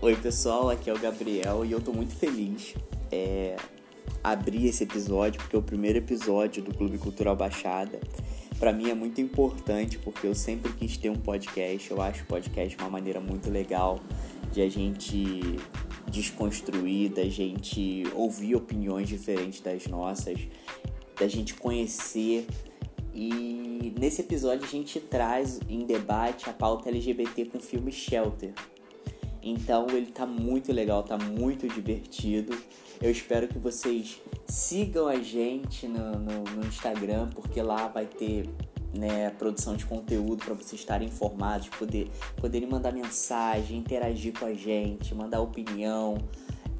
Oi pessoal, aqui é o Gabriel e eu tô muito feliz é, abrir esse episódio porque é o primeiro episódio do Clube Cultural Baixada. Para mim é muito importante porque eu sempre quis ter um podcast. Eu acho o podcast uma maneira muito legal de a gente desconstruir, da gente ouvir opiniões diferentes das nossas, da gente conhecer. E nesse episódio a gente traz em debate a pauta LGBT com o filme Shelter. Então ele tá muito legal, tá muito divertido. Eu espero que vocês sigam a gente no, no, no Instagram, porque lá vai ter né, produção de conteúdo para vocês estarem informados, poder, poderem mandar mensagem, interagir com a gente, mandar opinião.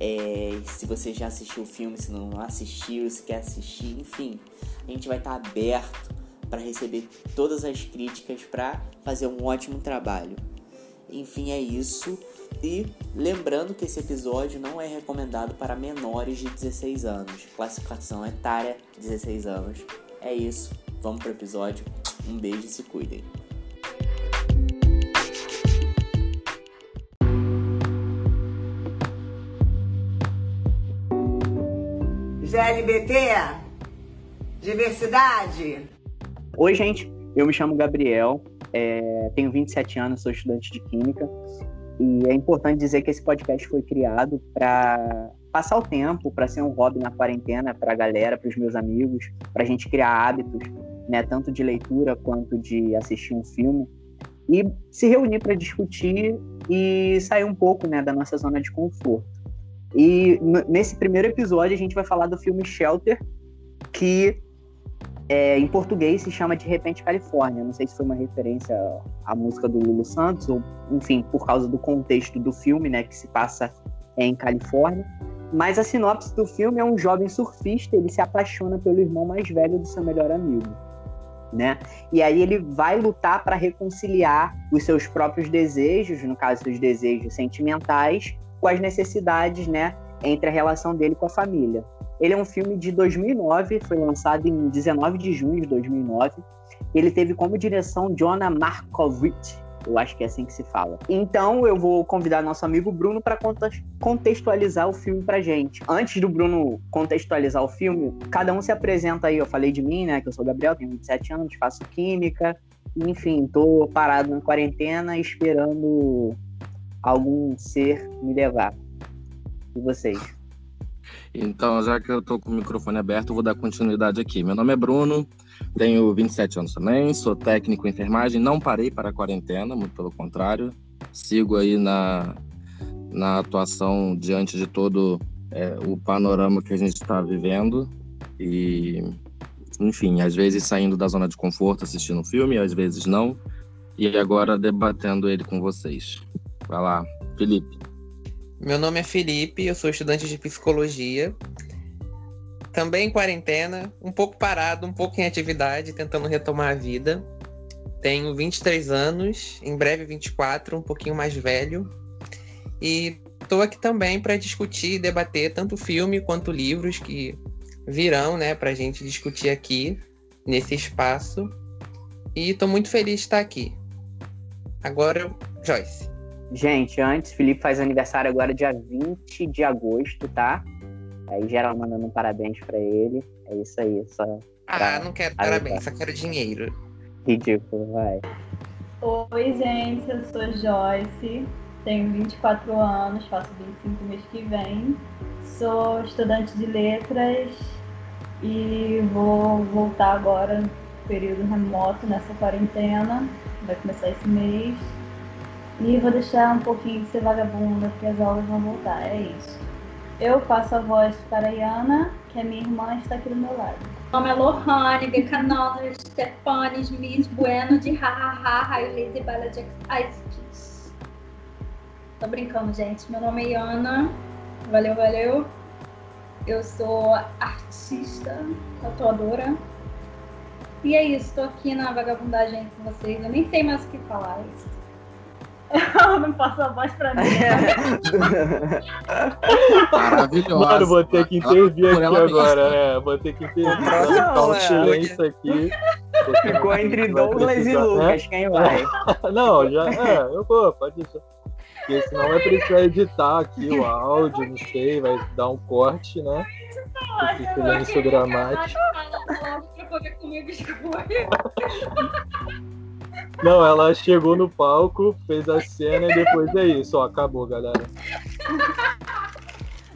É, se você já assistiu o filme, se não assistiu, se quer assistir, enfim, a gente vai estar tá aberto para receber todas as críticas para fazer um ótimo trabalho. Enfim, é isso. E lembrando que esse episódio não é recomendado para menores de 16 anos. Classificação etária 16 anos. É isso. Vamos pro episódio. Um beijo e se cuidem. GLBT, diversidade. Oi, gente. Eu me chamo Gabriel, é, tenho 27 anos, sou estudante de Química e é importante dizer que esse podcast foi criado para passar o tempo, para ser um hobby na quarentena para a galera, para os meus amigos, para a gente criar hábitos, né, tanto de leitura quanto de assistir um filme e se reunir para discutir e sair um pouco, né, da nossa zona de conforto. E nesse primeiro episódio a gente vai falar do filme Shelter, que é, em português se chama De Repente Califórnia. Não sei se foi uma referência à música do Lulu Santos, ou, enfim, por causa do contexto do filme, né, que se passa em Califórnia. Mas a sinopse do filme é um jovem surfista, ele se apaixona pelo irmão mais velho do seu melhor amigo. Né? E aí ele vai lutar para reconciliar os seus próprios desejos, no caso seus desejos sentimentais, com as necessidades, né, entre a relação dele com a família. Ele é um filme de 2009, foi lançado em 19 de junho de 2009. Ele teve como direção Jonah Markovitch, eu acho que é assim que se fala. Então eu vou convidar nosso amigo Bruno para contextualizar o filme pra gente. Antes do Bruno contextualizar o filme, cada um se apresenta aí. Eu falei de mim, né? Que eu sou o Gabriel, tenho 27 anos, faço química. Enfim, tô parado na quarentena esperando algum ser me levar. E vocês? Então, já que eu estou com o microfone aberto, eu vou dar continuidade aqui. Meu nome é Bruno, tenho 27 anos também, sou técnico em enfermagem, não parei para a quarentena, muito pelo contrário. Sigo aí na, na atuação diante de todo é, o panorama que a gente está vivendo. E, enfim, às vezes saindo da zona de conforto assistindo um filme, às vezes não. E agora debatendo ele com vocês. Vai lá, Felipe. Meu nome é Felipe, eu sou estudante de psicologia. Também em quarentena, um pouco parado, um pouco em atividade, tentando retomar a vida. Tenho 23 anos, em breve 24, um pouquinho mais velho. E estou aqui também para discutir e debater tanto filme quanto livros que virão, né, para a gente discutir aqui nesse espaço. E estou muito feliz de estar aqui. Agora, Joyce. Gente, antes, Felipe faz aniversário agora dia 20 de agosto, tá? Aí geral mandando um parabéns para ele. É isso aí. Só ah, não quero parabéns, só quero dinheiro. Ridículo, vai. Oi, gente, eu sou Joyce, tenho 24 anos, faço 25 mês que vem. Sou estudante de letras e vou voltar agora no período remoto nessa quarentena. Vai começar esse mês e vou deixar um pouquinho de ser vagabunda, porque as aulas vão voltar. É isso. Eu faço a voz para a Iana, que é minha irmã está aqui do meu lado. Meu nome é Lohane Becanona Stefanes Miss Bueno de Hahaha Railese Bala de Ice Tô brincando, gente. Meu nome é Iana. Valeu, valeu. Eu sou artista, tatuadora. E é isso, tô aqui na vagabundagem com vocês. Eu nem sei mais o que falar. É isso. Ela não passou a voz pra mim. Maravilhosa. Mano, vou ter que intervir aqui agora. É, vou ter que intervir. Não, um é, silêncio aqui. Ficou entre Douglas e Lucas, quem vai? Não, já. É, eu vou, pode deixar. Porque senão vai precisar editar aqui o áudio, não sei, vai dar um corte, né? Esse silêncio dramático. Não, ela chegou no palco, fez a cena e depois é isso, ó, acabou, galera.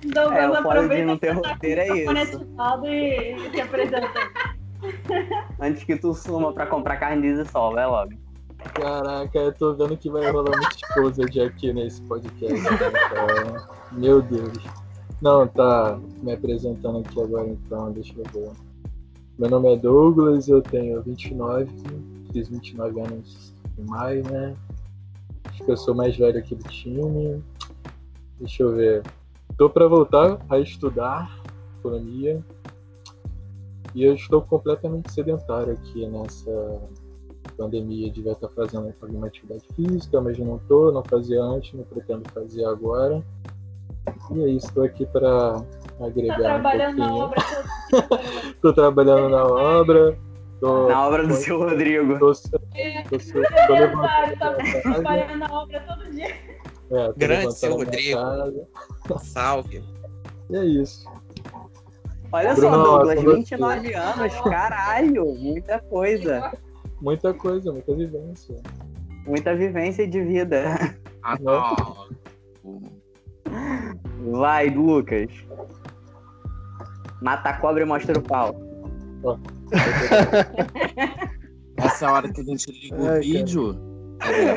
Douglas É, o foda de aproveita não ter tá roteiro é isso. e se apresenta. Antes que tu suma pra comprar carne de sol, vai logo. Caraca, eu tô vendo que vai rolar muita exposed aqui nesse podcast. né, cara? Meu Deus. Não, tá me apresentando aqui agora então, deixa eu ver. Meu nome é Douglas, eu tenho 29, fiz 29 anos em maio, né? Acho que eu sou mais velho aqui do time. Deixa eu ver. Tô pra voltar a estudar economia. E eu estou completamente sedentário aqui nessa pandemia. Devia estar fazendo alguma atividade física, mas eu não tô, não fazia antes, não pretendo fazer agora. E é isso, estou aqui para Tá agregar trabalhando um na pouquinho. obra todo Tô trabalhando na obra. Tô, Na obra do seu Rodrigo. tô, tô, tô, tô Otário, tá levantando casa. trabalhando na obra todo dia. É, tô Grande seu Rodrigo. Salve. E é isso. Olha Bruno, só, Douglas, com você. 29 anos, caralho, muita coisa. Muita coisa, muita vivência. Muita vivência de vida. Ah, Não. Vai, Lucas. Mata a cobra e mostra o pau. Essa é a hora que a gente liga o Ai, vídeo. É.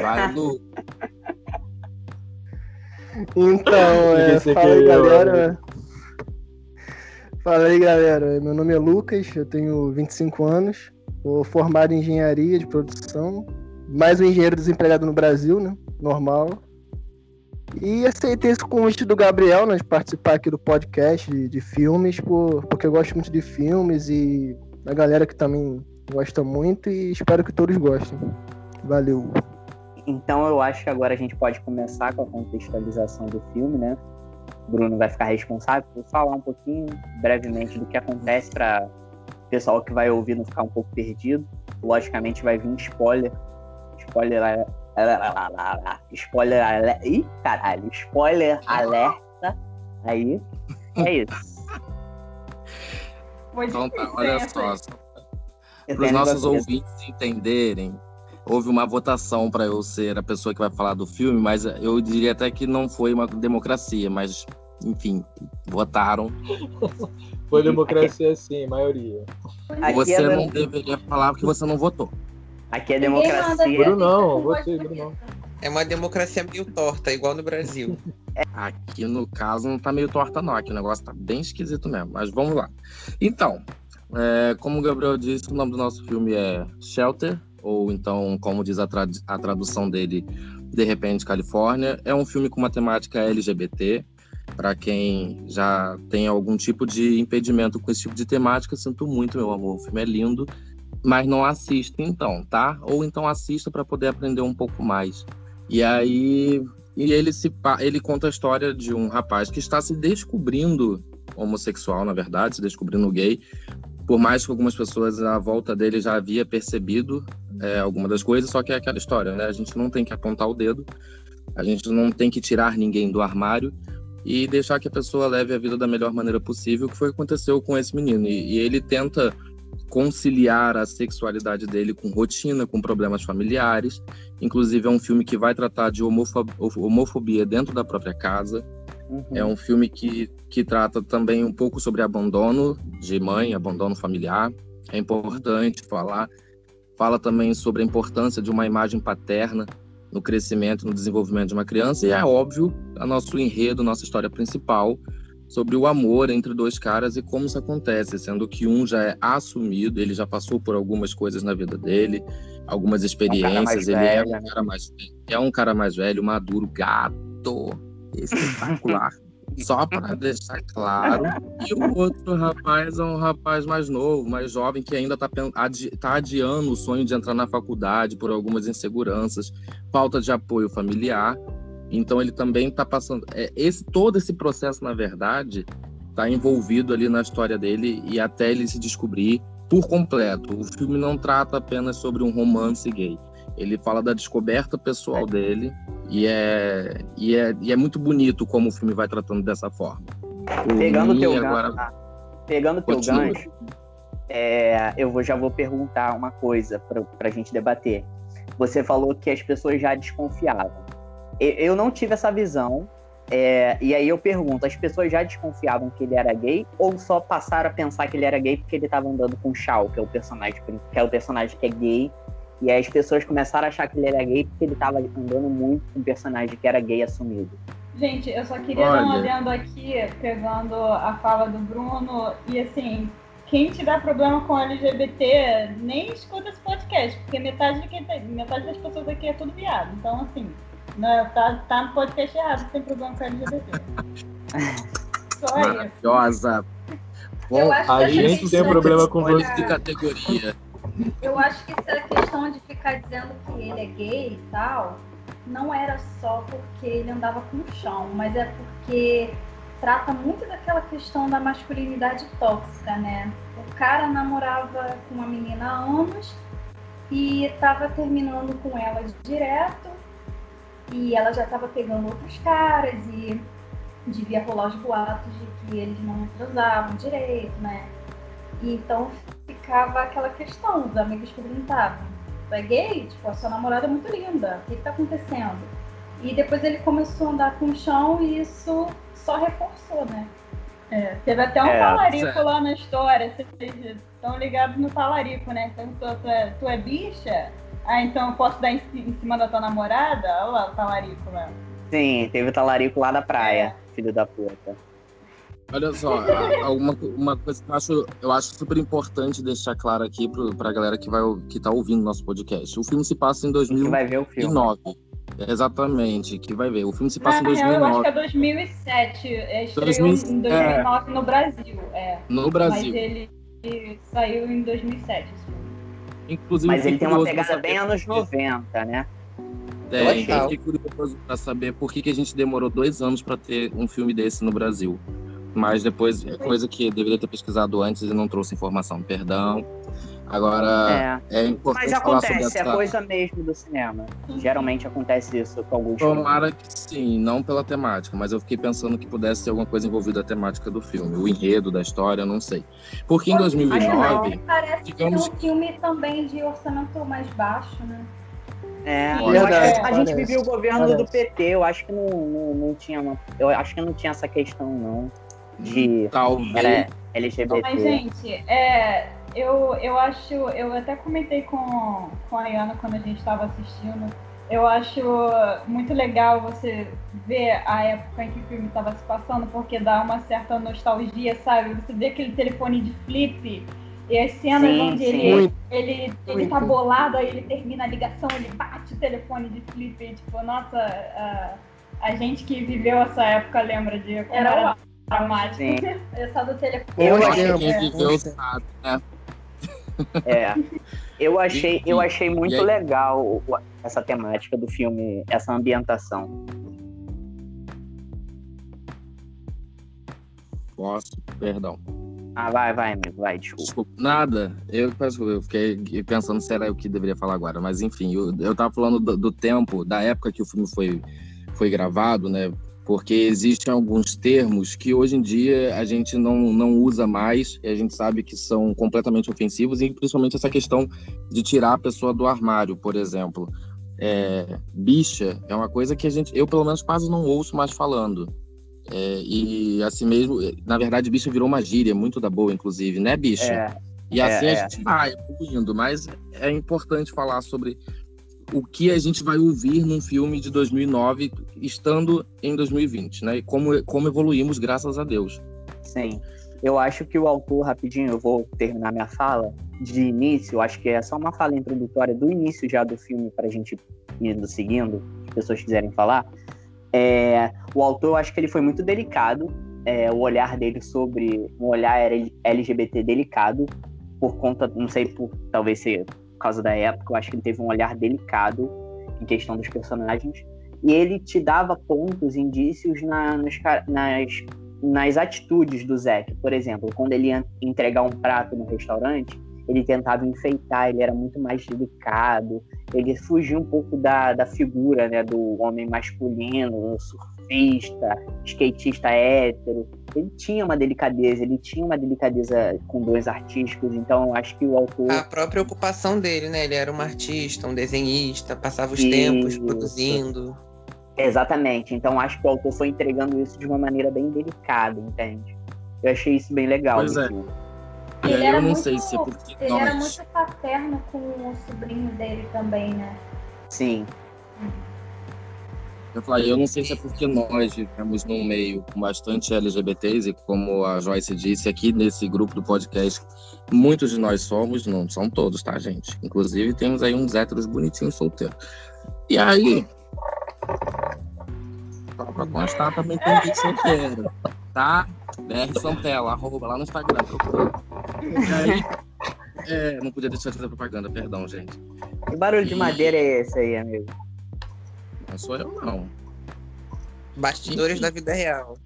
Então, é, fala aí, galera. Fala aí, galera. Meu nome é Lucas, eu tenho 25 anos, sou formado em engenharia de produção, mais um engenheiro desempregado no Brasil, né? Normal. E aceitei esse convite do Gabriel, né, de participar aqui do podcast de, de filmes, por, porque eu gosto muito de filmes e a galera que também gosta muito e espero que todos gostem. Valeu. Então eu acho que agora a gente pode começar com a contextualização do filme, né? O Bruno vai ficar responsável por falar um pouquinho, brevemente, do que acontece para o pessoal que vai ouvir não ficar um pouco perdido. Logicamente vai vir spoiler. Spoiler. a- Spoiler. ale- Ih, caralho. Spoiler alerta. Aí. É isso. Foi Então tá, olha essa só. Para os nossos ouvintes entenderem, houve uma votação para eu ser a pessoa que vai falar do filme, mas eu diria até que não foi uma democracia, mas enfim, votaram. Foi democracia sim, maioria. Aqui você é, não de- deveria falar porque você não votou. aqui é democracia. Bruno não, você, Bruno não. É uma democracia meio torta, igual no Brasil. Aqui no caso não tá meio torta, não. Aqui o negócio tá bem esquisito mesmo. Mas vamos lá. Então, é, como o Gabriel disse, o nome do nosso filme é Shelter, ou então, como diz a, a tradução dele, De Repente Califórnia. É um filme com uma temática LGBT. Para quem já tem algum tipo de impedimento com esse tipo de temática, sinto muito, meu amor. O filme é lindo, mas não assista então, tá? Ou então assista para poder aprender um pouco mais. E aí e ele se ele conta a história de um rapaz que está se descobrindo homossexual, na verdade, se descobrindo gay. Por mais que algumas pessoas à volta dele já havia percebido é, alguma das coisas, só que é aquela história, né? A gente não tem que apontar o dedo, a gente não tem que tirar ninguém do armário e deixar que a pessoa leve a vida da melhor maneira possível, que foi o que aconteceu com esse menino. E, e ele tenta conciliar a sexualidade dele com rotina, com problemas familiares. Inclusive, é um filme que vai tratar de homofob- homofobia dentro da própria casa. Uhum. É um filme que, que trata também um pouco sobre abandono de mãe, abandono familiar. É importante falar. Fala também sobre a importância de uma imagem paterna no crescimento no desenvolvimento de uma criança. E é óbvio, a nosso enredo, nossa história principal, sobre o amor entre dois caras e como isso acontece, sendo que um já é assumido, ele já passou por algumas coisas na vida dele, algumas experiências, ele é velho, um né? cara mais é um cara mais velho, maduro, gato, espetacular. Só para deixar claro. E o outro rapaz é um rapaz mais novo, mais jovem, que ainda está tá adiando o sonho de entrar na faculdade por algumas inseguranças, falta de apoio familiar. Então ele também está passando. É, esse, todo esse processo, na verdade, está envolvido ali na história dele e até ele se descobrir por completo. O filme não trata apenas sobre um romance gay. Ele fala da descoberta pessoal dele E é, e, é, e é muito bonito como o filme vai tratando dessa forma. Por Pegando o mim, teu agora... gancho, pegando teu gancho, é, eu vou, já vou perguntar uma coisa pra, pra gente debater. Você falou que as pessoas já desconfiavam. Eu, não tive essa visão. é, e aí eu pergunto, as pessoas já desconfiavam que ele era gay ou só passaram a pensar que ele era gay porque ele tava andando com o Shao, que é o personagem que é o personagem que é gay, e aí as pessoas começaram a achar que ele era gay porque ele tava andando muito com um personagem que era gay assumido. Gente, eu só queria dar um Olha. adendo aqui, pegando a fala do Bruno, e assim, quem tiver problema com LGBT, nem escuta esse podcast, porque metade, de quem tem- metade das pessoas aqui é tudo viado. Então, assim, né, tá, tá no podcast errado, tem problema com LGBT. Só isso. Maravilhosa. Eu Bom, acho A gente tem problema com você. de categoria. Eu acho que essa questão de ficar dizendo que ele é gay e tal, não era só porque ele andava com o chão, mas é porque trata muito daquela questão da masculinidade tóxica, né? O cara namorava com uma menina há anos e estava terminando com ela direto e ela já estava pegando outros caras e devia rolar os boatos de que eles não transavam direito, né? E então ficava aquela questão, os amigos perguntavam, tu é gay? Tipo, a sua namorada é muito linda, o que, que tá acontecendo? E depois ele começou a andar com o chão e isso só reforçou, né? É, teve até um É, talarico certo. lá na história, vocês estão ligados no talarico, né? Perguntou, tu é, tu é bicha? Ah, então eu posso dar em, ci- em cima da tua namorada? Olha lá o talarico lá. Sim, teve o talarico lá da praia, filho da puta. Olha só, uma, uma coisa que eu acho, eu acho super importante deixar claro aqui pro, pra galera que, vai, que tá ouvindo nosso podcast. O filme se passa em Que 2009. vai ver o filme. Exatamente, que vai ver. O filme se passa Na em real, eu acho 2009, que é 2007. É, estreou 2000, em 2009 no Brasil. É. no Mas Brasil. ele saiu em 2007. esse filme. Inclusive, Mas ele tem uma pegada bem anos por quê. 90, né? Tem, achei. eu fiquei curioso pra saber por que, que a gente demorou dois anos pra ter um filme desse no Brasil. Mas depois, é coisa que eu deveria ter pesquisado antes e não trouxe informação. Perdão. Agora, É. é, importante Mas falar sobre acontece, é essa... coisa mesmo do cinema. Geralmente acontece isso com alguns Tomara que sim, não pela temática, mas eu fiquei pensando que pudesse ter alguma coisa envolvida a temática do filme, o enredo da história, eu não sei. Porque em 2009, Parece digamos ser um filme também de orçamento mais baixo, né? É, eu acho que a gente vivia o governo parece. do PT, eu acho que não, não, não tinha uma, eu acho que não tinha essa questão não de talvez era LGBT. Mas, gente, é, eu, eu acho. Eu até comentei com, com a Ariana quando a gente estava assistindo. Eu acho muito legal você ver a época em que o filme estava se passando, porque dá uma certa nostalgia, sabe? Você vê aquele telefone de flip e as cenas Sim, onde sim. ele, Muito. ele, ele tá bolado, aí ele termina a ligação, ele bate o telefone de flip. E, tipo, nossa, a, a gente que viveu essa época lembra de como Era era dramático. Essa do telefone. Eu tempos, quem bons viveu sabe, né? É. Eu achei, eu achei muito legal essa temática do filme, essa ambientação. Posso, perdão. Ah, vai, vai, amigo, vai, desculpa. Desculpa, nada. Eu, eu fiquei pensando se era o que deveria falar agora, mas enfim, eu, eu tava falando do, do tempo, da época que o filme foi, foi gravado, né? Porque existem alguns termos que hoje em dia a gente não, não usa mais e a gente sabe que são completamente ofensivos, e principalmente essa questão de tirar a pessoa do armário, por exemplo. É, bicha é uma coisa que a gente, eu pelo menos quase não ouço mais falando. É, e assim mesmo, na verdade, bicha virou uma gíria muito da boa, inclusive, né, bicha? É, E É, assim é. a gente vai evoluindo, mas é importante falar sobre o que a gente vai ouvir num filme de 2009 estando em 2020, né? E como, como evoluímos, graças a Deus. sim. Eu acho que o autor, rapidinho, eu vou terminar minha fala. De início, acho que é só uma fala introdutória do início já do filme pra gente ir indo seguindo, se as pessoas quiserem falar. É, o autor, eu acho que ele foi muito delicado, é, o olhar dele sobre um olhar L- LGBT delicado, por conta, não sei, por talvez ser causa da época, eu acho que ele teve um olhar delicado em questão dos personagens. E ele te dava pontos, indícios na, nos nas, nas atitudes do Zack. Por exemplo, quando ele ia entregar um prato no restaurante, ele tentava enfeitar, ele era muito mais delicado, ele fugia um pouco da, da figura né, do homem masculino, surfista, skatista hétero. Ele tinha uma delicadeza, ele tinha uma delicadeza com dons artísticos, então acho que o autor. A própria ocupação dele, né? Ele era um artista, um desenhista, passava os Isso. tempos produzindo. Exatamente, então acho que o autor foi entregando isso de uma maneira bem delicada, entende? Eu achei isso bem legal. Pois é. filme. E Ele aí era eu não muito- sei se é porque Ele era nós. muito paterno com o sobrinho dele também, né? Sim, Eu falei, eu não sei se é porque nós vivemos num meio com bastante LGBTs e como a Joyce disse aqui nesse grupo do podcast, muitos de nós somos, não são todos, tá, gente? Inclusive temos aí uns héteros bonitinhos solteiros. E aí, só pra constar, também tem gente solteiro, tá? BR Santella, arroba lá no Instagram, procura. E aí, é, não podia deixar de fazer propaganda, perdão, gente. que barulho de madeira é esse aí, amigo? Não sou eu, não. Bastidores da vida real.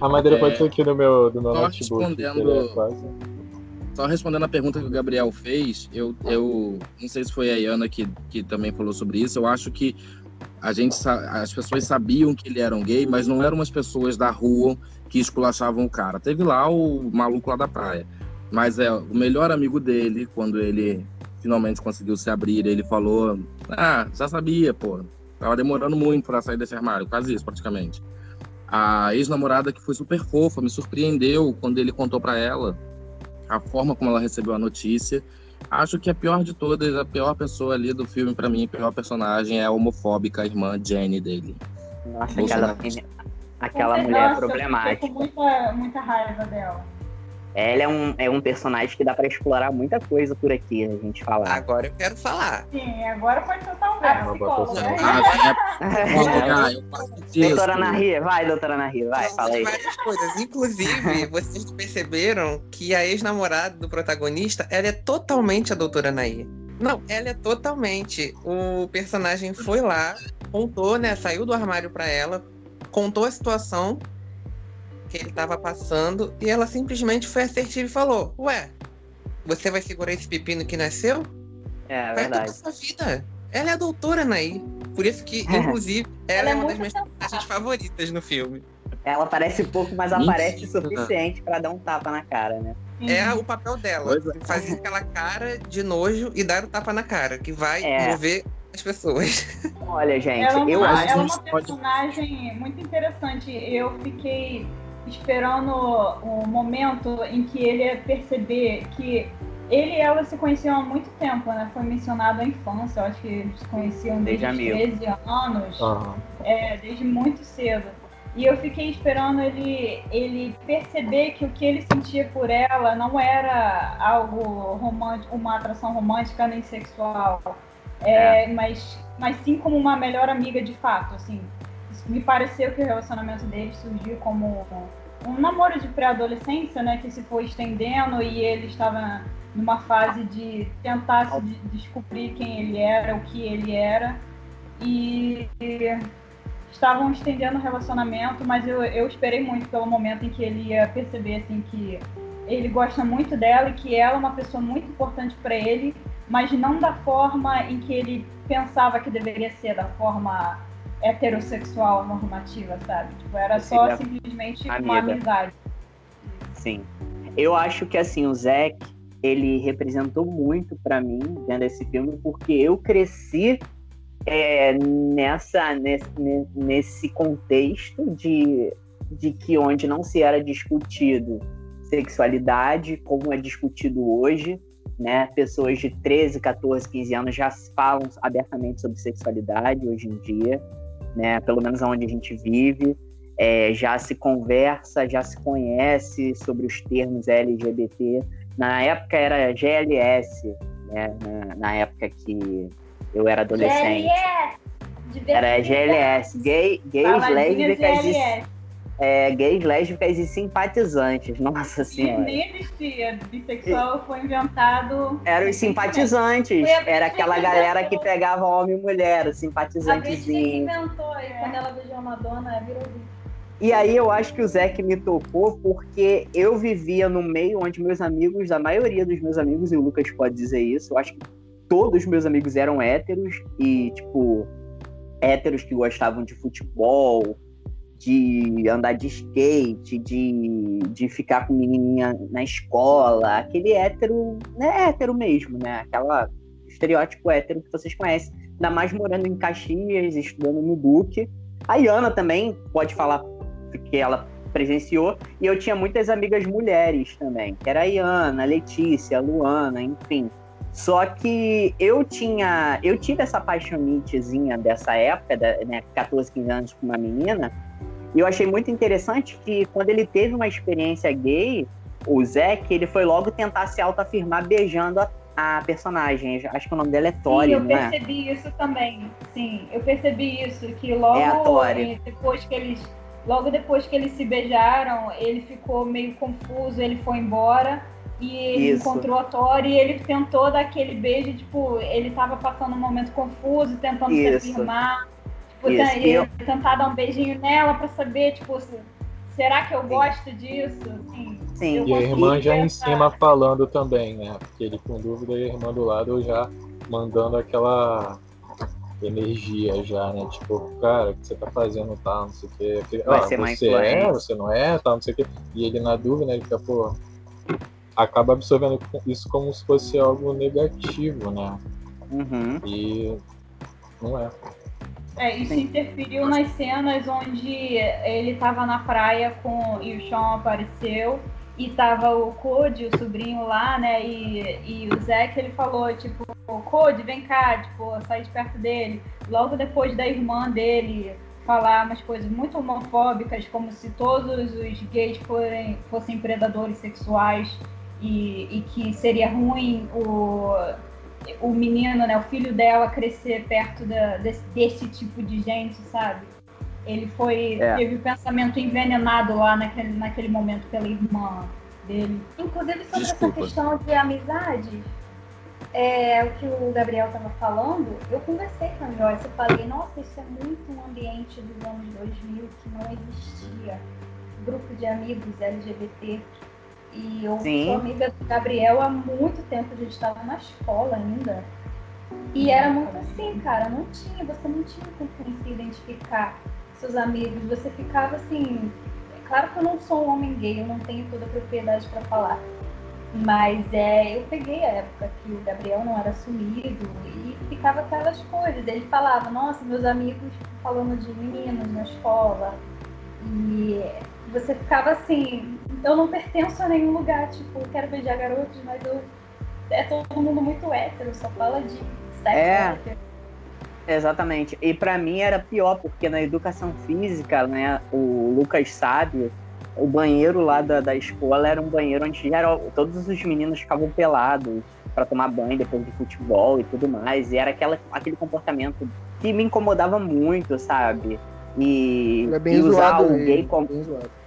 A madeira É. pode ser aqui no meu, do meu Só notebook. respondendo- é Só respondendo a pergunta que o Gabriel fez, eu, eu não sei se foi a Iana que, que também falou sobre isso. Eu acho que a gente, as pessoas sabiam que ele era um gay, mas não eram umas pessoas da rua que esculachavam o cara. Teve lá o maluco lá da praia. Mas é o melhor amigo dele, quando ele finalmente conseguiu se abrir, ele falou: Ah, já sabia, pô. Tava demorando muito pra sair desse armário, quase isso, praticamente. A ex-namorada que foi super fofa, me surpreendeu quando ele contou pra ela a forma como ela recebeu a notícia. Acho que a pior de todas, a pior pessoa ali do filme, pra mim, a pior personagem é a homofóbica irmã Jenny dele. Nossa, aquela, aquela Nossa, mulher eu fiquei problemática. com muita, muita raiva dela. Ela é um, é um personagem que dá pra explorar muita coisa por aqui, a gente falar. Agora eu quero falar. Sim, agora pode soltar o verbo. psicóloga. Ah, eu doutora Nahi, vai, doutora Nahi, vai, fala aí. várias coisas. Inclusive, vocês perceberam que a ex-namorada do protagonista, ela é totalmente a doutora Nair. Não, ela é totalmente. O personagem foi lá, contou, né? Saiu do armário pra ela, contou a situação que ele tava passando e ela simplesmente foi assertiva e falou: Ué, você vai segurar esse pepino que nasceu? É, Vai verdade. sua vida. Ela é a doutora Nair. Por isso que, inclusive, ela, Ela é é uma das minhas personagens favoritas no filme. Ela aparece pouco, mas Mentira. aparece o suficiente pra dar um tapa na cara, né? É o papel dela. É. Fazer aquela cara de nojo e dar o tapa na cara, que vai É. mover as pessoas. Olha, gente, Ela, é eu acho. ela é a uma gente pode- personagem muito interessante. Eu fiquei esperando o momento em que ele ia perceber que ele e ela se conheciam há muito tempo, né? Foi mencionado a infância, eu acho que eles se conheciam Desde desde, amigo. 13 anos, Aham. é, desde muito cedo. E eu fiquei esperando ele, ele perceber que o que ele sentia por ela não era algo romântico, uma atração romântica nem sexual, é, Mas, mas sim como uma melhor amiga de fato, assim. Me pareceu que o relacionamento deles surgiu como um namoro de pré-adolescência, né, que se foi estendendo e ele estava numa fase de tentar se de- descobrir quem ele era, o que ele era. E estavam estendendo o relacionamento, mas eu, eu esperei muito pelo momento em que ele ia perceber assim que ele gosta muito dela e que ela é uma pessoa muito importante para ele, mas não da forma em que ele pensava que deveria ser, da forma heterossexual normativa, sabe? Tipo, era só simplesmente uma amiga. amizade. Sim. Eu acho que assim, o Zack, ele representou muito pra mim dentro desse filme, porque eu cresci é, nessa, nesse, nesse contexto de, de que onde não se era discutido sexualidade, como é discutido hoje, né? Pessoas de 13, 14, 15 anos já falam abertamente sobre sexualidade hoje em dia, né? Pelo menos onde a gente vive é, já se conversa, já se conhece sobre os termos LGBT. Na época era GLS, né? Na, na época que eu era adolescente. GLS! Era GLS, gay, gays, lésbicas e, GLS. É, gays, lésbicas e simpatizantes. Nossa E senhora. nem existia. Bissexual foi inventado. Eram os simpatizantes. Era aquela galera que pegava homem e mulher, o A que inventou, e quando ela beijou a Madonna, virou E aí eu acho que o Zeke me tocou porque eu vivia no meio onde meus amigos, a maioria dos meus amigos, e o Lucas pode dizer isso, eu acho que todos os meus amigos eram héteros e, tipo, héteros que gostavam de futebol, de andar de skate, de, de ficar com menininha na escola, aquele hétero, né, hétero mesmo, né? Aquela estereótipo hétero que vocês conhecem, ainda mais morando em Caxias, estudando no Duque. A Iana também pode falar que ela presenciou, e eu tinha muitas amigas mulheres também, que era a Iana, a Letícia, a Luana, enfim. Só que eu tinha, eu tive essa paixonitezinha dessa época, né, 14, 15 anos com uma menina, e eu achei muito interessante que quando ele teve uma experiência gay, o Zeke, ele foi logo tentar se autoafirmar beijando a, a personagem. Acho que o nome dela é Tori, Sim, eu é? percebi isso também. Sim, eu percebi isso, que logo É eh, depois que eles. Logo depois que eles se beijaram, ele ficou meio confuso, ele foi embora e ele Isso. encontrou a Tori e ele tentou dar aquele beijo, tipo, ele tava passando um momento confuso, tentando se Isso. afirmar. Isso, eu- tentar dar um beijinho nela pra saber, tipo, se- será que eu gosto disso? Assim, Sim. E a irmã já em pensar. cima falando também, né? Porque ele com dúvida e a irmã do lado já mandando aquela energia já, né? Tipo, cara, o que você tá fazendo, tá? Não sei o quê. Vai ah, ser você é, influência. você não é, tá? Não sei o quê. E ele na dúvida, ele fica, pô, acaba absorvendo isso como se fosse algo negativo, né? Uhum. E não é. É, isso Sim. interferiu nas cenas onde ele tava na praia com e o Sean apareceu e tava o Code, o sobrinho lá, né? E, e o Zack ele falou, tipo, Code, vem cá, tipo, sai de perto dele. Logo depois da irmã dele falar umas coisas muito homofóbicas, como se todos os gays forem, fossem predadores sexuais e, e que seria ruim o, o menino, né, o filho dela crescer perto da, desse, desse tipo de gente, sabe? Ele foi É. teve o pensamento envenenado lá naquele, naquele momento pela irmã dele. Inclusive sobre Desculpa. essa questão de amizade, é, o que o Gabriel estava falando, eu conversei com a Joyce e falei, nossa, isso é muito um ambiente dos anos 2000 que não existia grupo de amigos LGBT. E eu Sim. sou amiga do Gabriel há muito tempo, a gente estava na escola ainda. E era muito assim, cara, não tinha, você não tinha com quem se identificar seus amigos, você ficava assim. É claro que eu não sou um homem gay, eu não tenho toda a propriedade para falar. Mas é, eu peguei a época que o Gabriel não era assumido e ficava aquelas coisas. Ele falava, nossa, meus amigos falando de meninos na escola. E você ficava assim, eu não pertenço a nenhum lugar, tipo, quero beijar garotos, mas eu é todo mundo muito hétero, só fala de sexo É. hétero. Exatamente. E pra mim era pior, porque na educação física, né, o Lucas sabe, o banheiro lá da, da escola era um banheiro onde geral, todos os meninos ficavam pelados para tomar banho depois do futebol e tudo mais. E era aquela, aquele comportamento que me incomodava muito, sabe? E, Ele é bem e usar o mesmo, gay como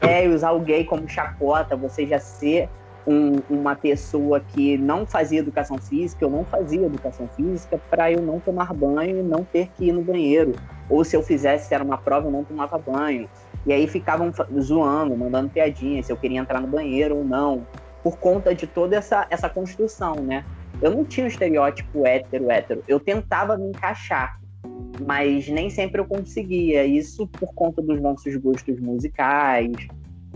é, usar o gay como chacota, você já ser um- uma pessoa que não fazia educação física, eu não fazia educação física, para eu não tomar banho e não ter que ir no banheiro. Ou se eu fizesse, se era uma prova, eu não tomava banho. E aí ficavam zoando, mandando piadinhas, se eu queria entrar no banheiro ou não, por conta de toda essa, essa construção, né? Eu não tinha o estereótipo hétero, hétero. Eu tentava me encaixar, mas nem sempre eu conseguia. Isso por conta dos nossos gostos musicais,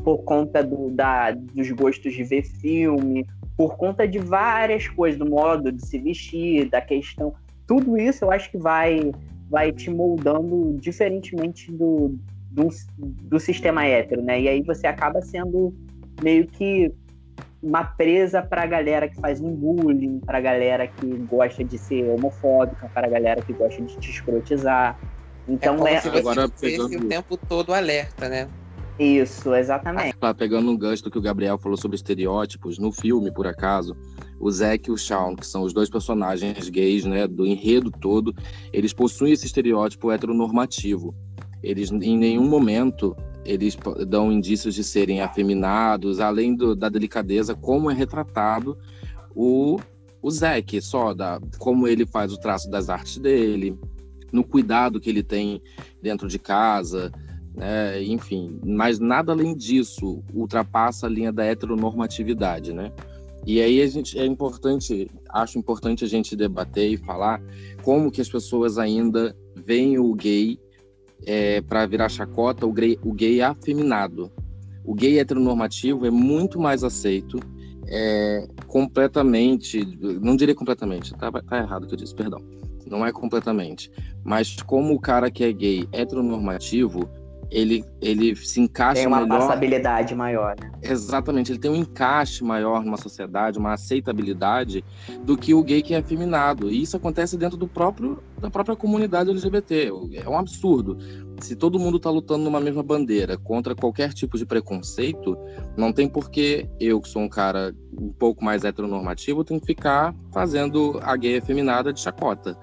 por conta do, da, dos gostos de ver filme, por conta de várias coisas, do modo de se vestir, da questão. Tudo isso eu acho que vai, vai te moldando diferentemente do, do, do sistema hétero, né? E aí você acaba sendo meio que uma presa para a galera que faz um bullying, para a galera que gosta de ser homofóbica, para a galera que gosta de te escrotizar. Então é como é, Agora, pegando- o tempo todo alerta, né? isso, exatamente. Ah, pegando um gancho do que o Gabriel falou sobre estereótipos, no filme, por acaso, o Zack e o Shawn, que são os dois personagens gays, né, do enredo todo, eles possuem esse estereótipo heteronormativo. Eles, em nenhum momento, eles dão indícios de serem afeminados, além do- da delicadeza, como é retratado o, o Zack, só da, como ele faz o traço das artes dele, no cuidado que ele tem dentro de casa, né? enfim, mas nada além disso ultrapassa a linha da heteronormatividade, né? E aí a gente é importante, acho importante a gente debater e falar como que as pessoas ainda veem o gay é, para virar chacota, o gay, o gay afeminado. O gay heteronormativo é muito mais aceito, é, completamente, não diria completamente, tá, tá errado o que eu disse, perdão. Não é completamente. Mas como o cara que é gay heteronormativo, ele, ele se encaixa Tem uma melhor... passabilidade maior, né? Exatamente, ele tem um encaixe maior numa sociedade, uma aceitabilidade do que o gay que é afeminado. E isso acontece dentro do próprio da própria comunidade LGBT. É um absurdo. Se todo mundo está lutando numa mesma bandeira contra qualquer tipo de preconceito, não tem por que eu, que sou um cara um pouco mais heteronormativo, tenho que ficar fazendo a gay afeminada de chacota.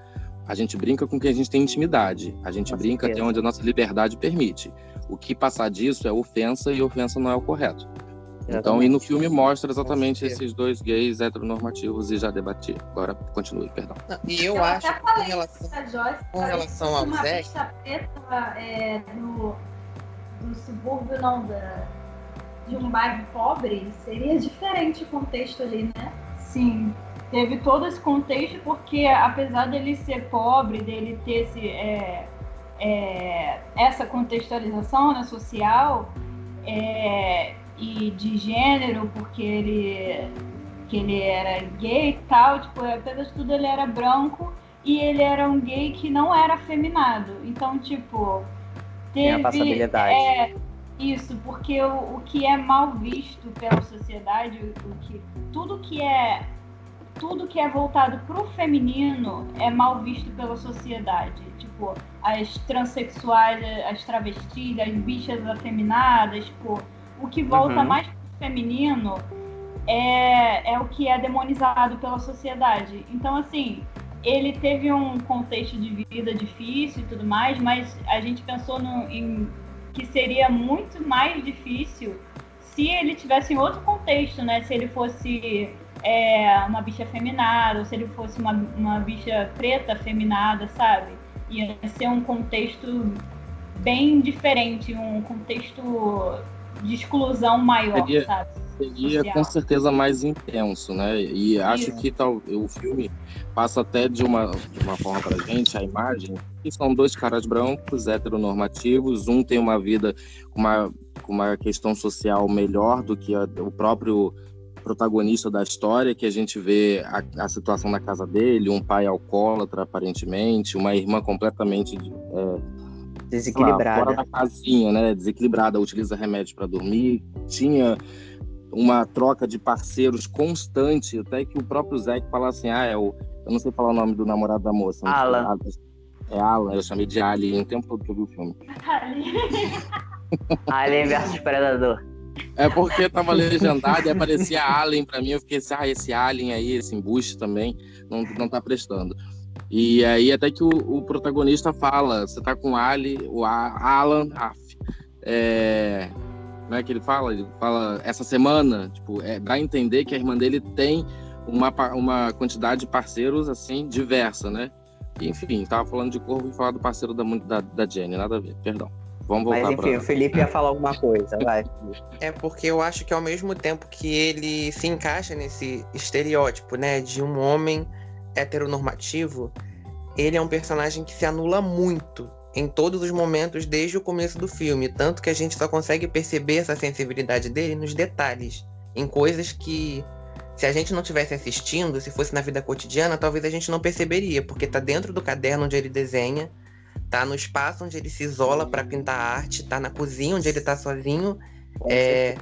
A gente brinca com quem a gente tem intimidade. A gente Com brinca certeza. até onde a nossa liberdade permite. O que passar disso é ofensa e ofensa não é o correto. Então, e no filme mostra exatamente esses dois gays heteronormativos e já debati. Agora continue, perdão. Não, E eu, Eu acho que em relação, A Joyce com relação ao uma Zac, bicha preta é, do, do subúrbio, não, da, de um bairro pobre, seria diferente o contexto ali, né? Sim, teve todo esse contexto porque apesar dele ser pobre, dele ter esse, é, é, essa contextualização né, social é, e de gênero, porque ele, que ele era gay e tal, tipo, apesar de tudo ele era branco e ele era um gay que não era afeminado. Então, tipo, Tem a teve passabilidade. é, isso, porque o, o que é mal visto pela sociedade, o, o que, tudo que é tudo que é voltado pro feminino é mal visto pela sociedade. Tipo, as transexuais, as travestis, as bichas afeminadas, tipo, o que volta Uhum. mais pro feminino é, é o que é demonizado pela sociedade. Então, assim, ele teve um contexto de vida difícil e tudo mais, mas a gente pensou no, em que seria muito mais difícil se ele tivesse em outro contexto, né? Se ele fosse é, uma bicha afeminada, ou se ele fosse uma, uma bicha preta afeminada, sabe? Ia ser um contexto bem diferente, um contexto de exclusão maior, Seria- sabe? Seria Social. com certeza mais intenso, né? E acho Isso. que tal, o filme passa até de uma, de uma forma pra gente, a imagem, que são dois caras brancos, heteronormativos, um tem uma vida com uma, com uma questão social melhor do que a- o próprio protagonista da história, que a gente vê a, a situação na casa dele, um pai alcoólatra, aparentemente, uma irmã completamente é, sei lá, Desequilibrada. fora da casinha, né? Desequilibrada, utiliza remédio para dormir. Tinha uma troca de parceiros constante, até que o próprio Zack fala assim: ah, é o. Eu não sei falar o nome do namorado da moça. mas Alan. É Alan, eu chamei de Ali o tempo todo que eu vi o filme. Alien versus Predador. É porque tava legendado e aparecia Alien pra mim, eu fiquei assim, ah, esse Alien aí, esse embuste também, não, não tá prestando. E aí até que o, o protagonista fala, você tá com Ali, o A- Alan, af, é, como é que ele fala? Ele fala, essa semana, tipo, é, dá a entender que a irmã dele tem uma, uma quantidade de parceiros, assim, diversa, né? Enfim, tava falando de corvo e falar do parceiro da, da, da Jenny, nada a ver, perdão. Vamos Mas voltar enfim, pra... o Felipe ia falar alguma coisa, vai. É porque eu acho que ao mesmo tempo que ele se encaixa nesse estereótipo, né, de um homem heteronormativo, ele é um personagem que se anula muito em todos os momentos desde o começo do filme, tanto que a gente só consegue perceber essa sensibilidade dele nos detalhes, em coisas que se a gente não tivesse assistindo, se fosse na vida cotidiana, talvez a gente não perceberia, porque tá dentro do caderno onde ele desenha, tá no espaço onde ele se isola para pintar arte, tá na cozinha onde ele tá sozinho, é,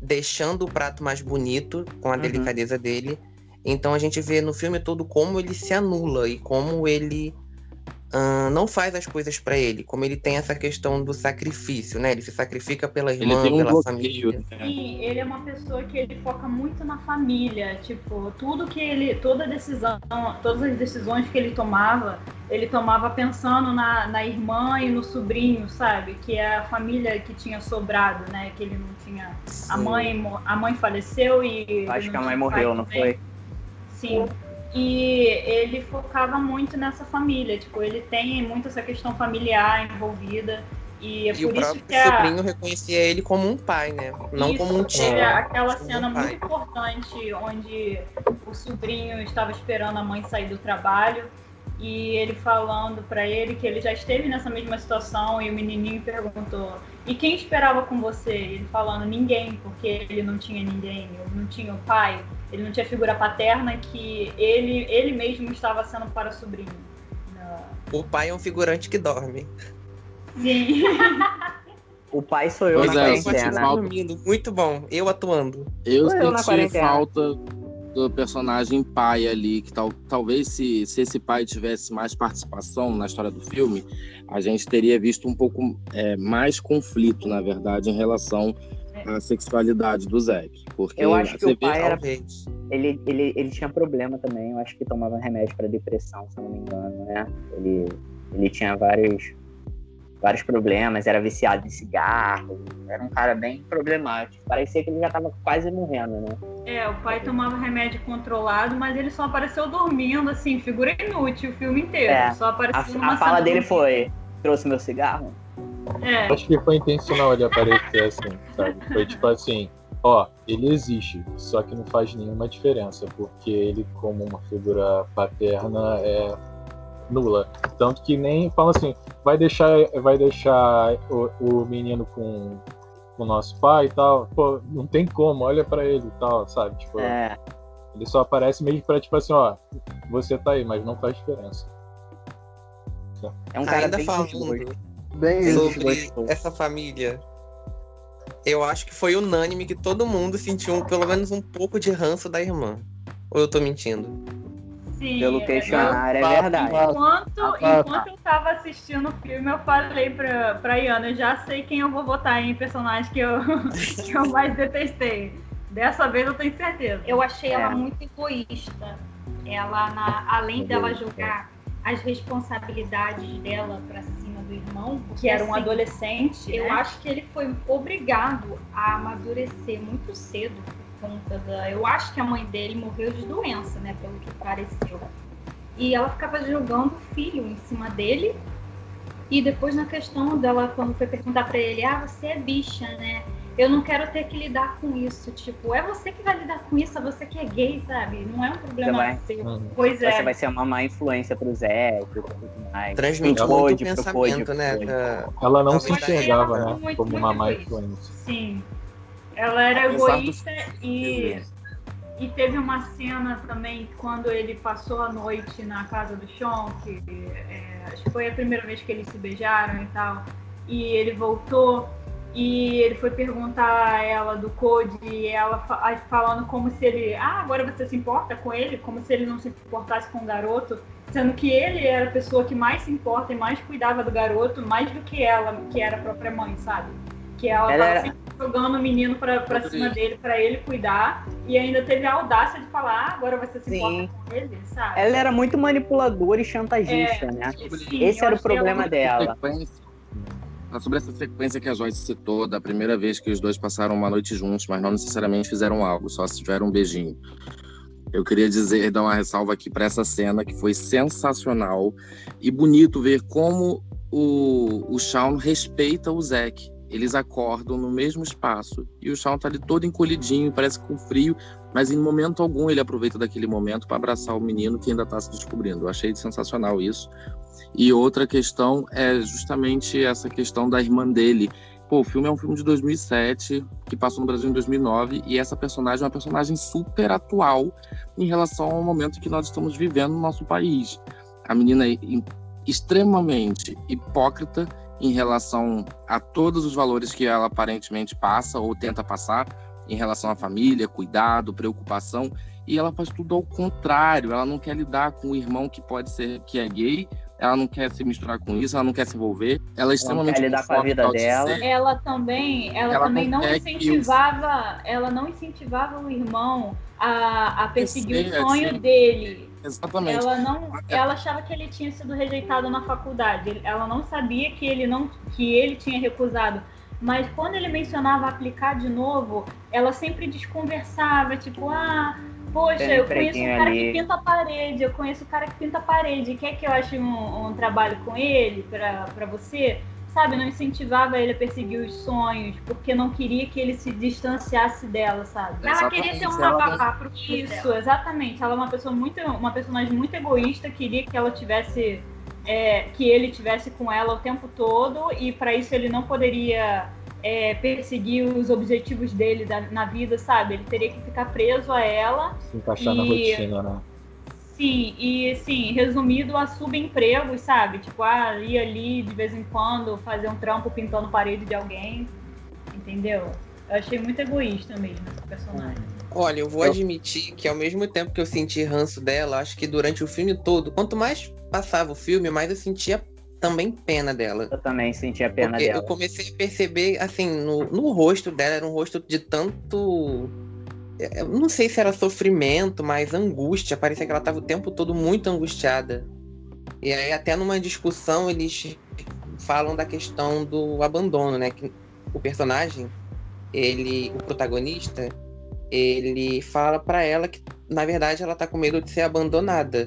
deixando o prato mais bonito com a Uhum. delicadeza dele. Então a gente vê no filme todo como ele se anula e como ele ah, não faz as coisas para ele, como ele tem essa questão do sacrifício, né? Ele se sacrifica pela Ele irmã, tem um pela bloqueio, família. né? Sim, ele é uma pessoa que ele foca muito na família, tipo, tudo que ele, toda decisão, todas as decisões que ele tomava, ele tomava pensando na, na irmã e no sobrinho, sabe? Que é a família que tinha sobrado, né? Que ele não tinha. A mãe, a mãe faleceu e. Acho que a mãe morreu, não foi? Sim. E ele focava muito nessa família, tipo, ele tem muito essa questão familiar envolvida E é E por o próprio que a, sobrinho reconhecia ele como um pai, né? Não Isso, como um tio. teve aquela como um cena pai. muito importante onde o sobrinho estava esperando a mãe sair do trabalho e ele falando pra ele que ele já esteve nessa mesma situação e o menininho perguntou: "E quem esperava com você?" E ele falando: "Ninguém, porque ele não tinha ninguém, ele não tinha o pai, ele não tinha figura paterna que ele ele mesmo estava sendo para o sobrinho." O pai é um figurante que dorme. Sim. O pai sou eu Pois na é, Eu quarentena. falta- dormindo. Muito bom. Eu atuando. Eu eu na senti quarentena. falta do personagem pai ali, que tal, talvez se, se esse pai tivesse mais participação na história do filme, a gente teria visto um pouco é, mais conflito, na verdade, em relação à sexualidade do Zack. Porque Eu acho que o pai era-. Ele, ele, ele tinha problema também, eu acho que tomava remédio para depressão, se eu não me engano, né? Ele, ele tinha vários, vários problemas, era viciado em cigarro, era um cara bem problemático. Parecia que ele já tava quase morrendo, né? É, o pai tomava remédio controlado, mas ele só apareceu dormindo, assim, figura inútil o filme inteiro. É, Só apareceu A, a fala dele foi: trouxe meu cigarro? É, Acho que foi intencional ele aparecer assim, sabe? Foi tipo assim, ó, ele existe, só que não faz nenhuma diferença, porque ele, como uma figura paterna, é nula. Tanto que nem fala assim, vai deixar, vai deixar o, o menino com o nosso pai e tal. Pô, não tem como, olha pra ele e tal, sabe? Tipo, É, ele só aparece mesmo pra, tipo assim, ó, você tá aí, mas não faz diferença. é um cara Ainda bem falando. Bem sobre essa família. Eu acho que foi unânime que todo mundo sentiu um- pelo menos um pouco de ranço da irmã. Ou eu tô mentindo? Sim. Pelo é- questionário, é verdade. Enquanto, enquanto eu tava assistindo o filme, eu falei pra, pra Iana, eu já sei quem eu vou votar em personagem que eu, que eu mais detestei. Dessa vez eu tenho certeza. Eu achei É. ela muito egoísta. Ela, na- além dela jogar as responsabilidades dela pra cima do irmão, Que era um assim, adolescente, Eu né? acho que ele foi obrigado a amadurecer muito cedo conta da. Eu acho que a mãe dele morreu de doença, né? Pelo que pareceu. E ela ficava jogando o filho em cima dele. E depois na questão dela, quando foi perguntar pra ele, ah, você é bicha, né? Eu não quero ter que lidar com isso. Tipo, é você que vai lidar com isso, é você que é gay, sabe? Não é um problema vai- seu. Uhum. Pois Você é. vai ser uma má influência pro Zé e tudo mais. Transmitiu Pro muito o pensamento, né? Ela não se Talvez enxergava, ela né, muito, como muito uma má influência. Sim. Ela era Apesar do- egoísta e, e teve uma cena também quando ele passou a noite na casa do Sean, que é, acho que foi a primeira vez que eles se beijaram e tal. E ele voltou e ele foi perguntar a ela do Code e ela falando como se ele. Ah, agora você se importa com ele? Como se ele não se importasse com o garoto. Sendo que ele era a pessoa que mais se importa e mais cuidava do garoto, mais do que ela, que era a própria mãe, sabe? Que ela, Ela era- sempre jogando o menino pra, pra cima dele, pra ele cuidar. E ainda teve a audácia de falar, ah, agora você se Sim. importa com ele, sabe? Ela era muito manipuladora e chantagista, né? Sim, Esse era o problema dela. sobre essa sequência que a Joyce citou, da primeira vez que os dois passaram uma noite juntos, mas não necessariamente fizeram algo, só se tiveram um beijinho. Eu queria dizer, dar uma ressalva aqui para essa cena que foi sensacional e bonito ver como o, o Shawn respeita o Zack. Eles acordam no mesmo espaço e o Shawn tá ali todo encolhidinho, parece com frio, mas em momento algum ele aproveita daquele momento para abraçar o menino que ainda tá se descobrindo. Eu achei sensacional isso. E outra questão é justamente essa questão da irmã dele. Pô, o filme é um filme de 2007, que passou no Brasil em 2009, e essa personagem é uma personagem super atual em relação ao momento que nós estamos vivendo no nosso país. A menina é extremamente hipócrita em relação a todos os valores que ela aparentemente passa ou tenta passar em relação à família, cuidado, preocupação, e ela faz tudo ao contrário. Ela não quer lidar com o irmão que pode ser que é gay, ela não quer se misturar com isso, ela não quer se envolver. Ela é extremamente quer lidar com a vida de dela. ser. Ela também, ela, Ela também não incentivava, ela não incentivava o irmão a, a perseguir sei, o sonho assim, dele. Exatamente. Ela não, ela achava que ele tinha sido rejeitado na faculdade. Ela não sabia que ele não, que ele tinha recusado. Mas quando ele mencionava aplicar de novo, ela sempre desconversava, tipo, ah, poxa, eu conheço um cara ali. que pinta a parede, eu conheço um cara que pinta a parede. Quer que eu ache um, um trabalho com ele pra você? Sabe, não incentivava ele a perseguir os sonhos, porque não queria que ele se distanciasse dela, sabe? Ela queria ser um Ela- babá pro filho Isso, dela. exatamente. Ela é uma pessoa muito, uma personagem muito egoísta, queria que ela tivesse, é, que ele tivesse com ela o tempo todo e para isso ele não poderia é, perseguir os objetivos dele da- na vida, sabe? Ele teria que ficar preso a ela. Se encaixar na E- rotina, né? Sim, e sim, resumido a subempregos, sabe? Tipo, ah, ir ali de vez em quando fazer um trampo pintando parede de alguém, entendeu? Eu achei muito egoísta mesmo esse personagem. Olha, eu vou Eu- admitir que ao mesmo tempo que eu senti ranço dela, acho que durante o filme todo, quanto mais passava o filme, mais eu sentia também pena dela. Eu também senti a pena Porque dela. eu comecei a perceber, assim, no, no rosto dela, era um rosto de tanto. Eu não sei se era sofrimento, mas angústia. Parecia que ela estava o tempo todo muito angustiada. E aí, até numa discussão, eles falam da questão do abandono, né? Que o personagem, ele, o protagonista, ele fala pra ela que, na verdade, ela tá com medo de ser abandonada.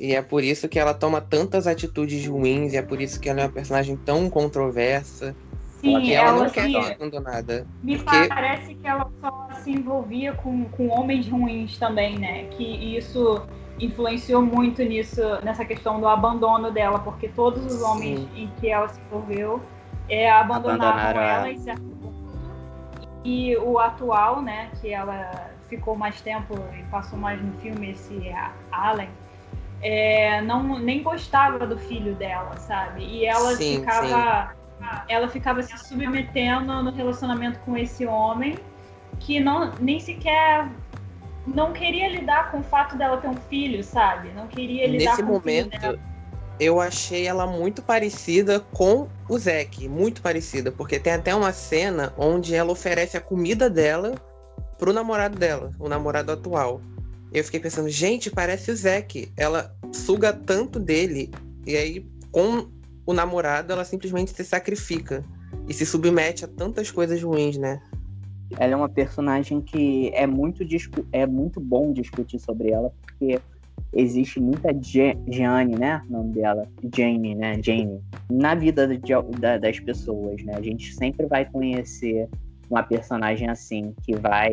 E é por isso que ela toma tantas atitudes ruins, e é por isso que ela é uma personagem tão controversa. Sim, E ela, ela, não quer assim, ser abandonada. me porque- parece que ela só se envolvia com, com homens ruins também, né? Que isso influenciou muito nisso, nessa questão do abandono dela, porque todos os homens em que ela se envolveu é, abandonaram Abandonaram ela em certo ponto. E o atual, né, que ela ficou mais tempo e passou mais no filme, esse Allen, é, não nem gostava do filho dela, sabe? E ela Sim, ficava ela ficava se submetendo no relacionamento com esse homem que não nem sequer não queria lidar com o fato dela ter um filho, sabe? Não queria lidar Nesse com o filho momento, dela. eu achei ela muito parecida com o Zack. Muito parecida. Porque tem até uma cena onde ela oferece a comida dela pro namorado dela, o namorado atual. Eu fiquei pensando, gente, parece o Zack. Ela suga tanto dele. E aí, com o namorado, ela simplesmente se sacrifica. E se submete a tantas coisas ruins, né? Ela é uma personagem que é muito, é muito bom discutir sobre ela, porque existe muita Jeanne, né? O nome dela. Jane, né? Jane. Na vida de- da- das pessoas, né? A gente sempre vai conhecer uma personagem assim, que vai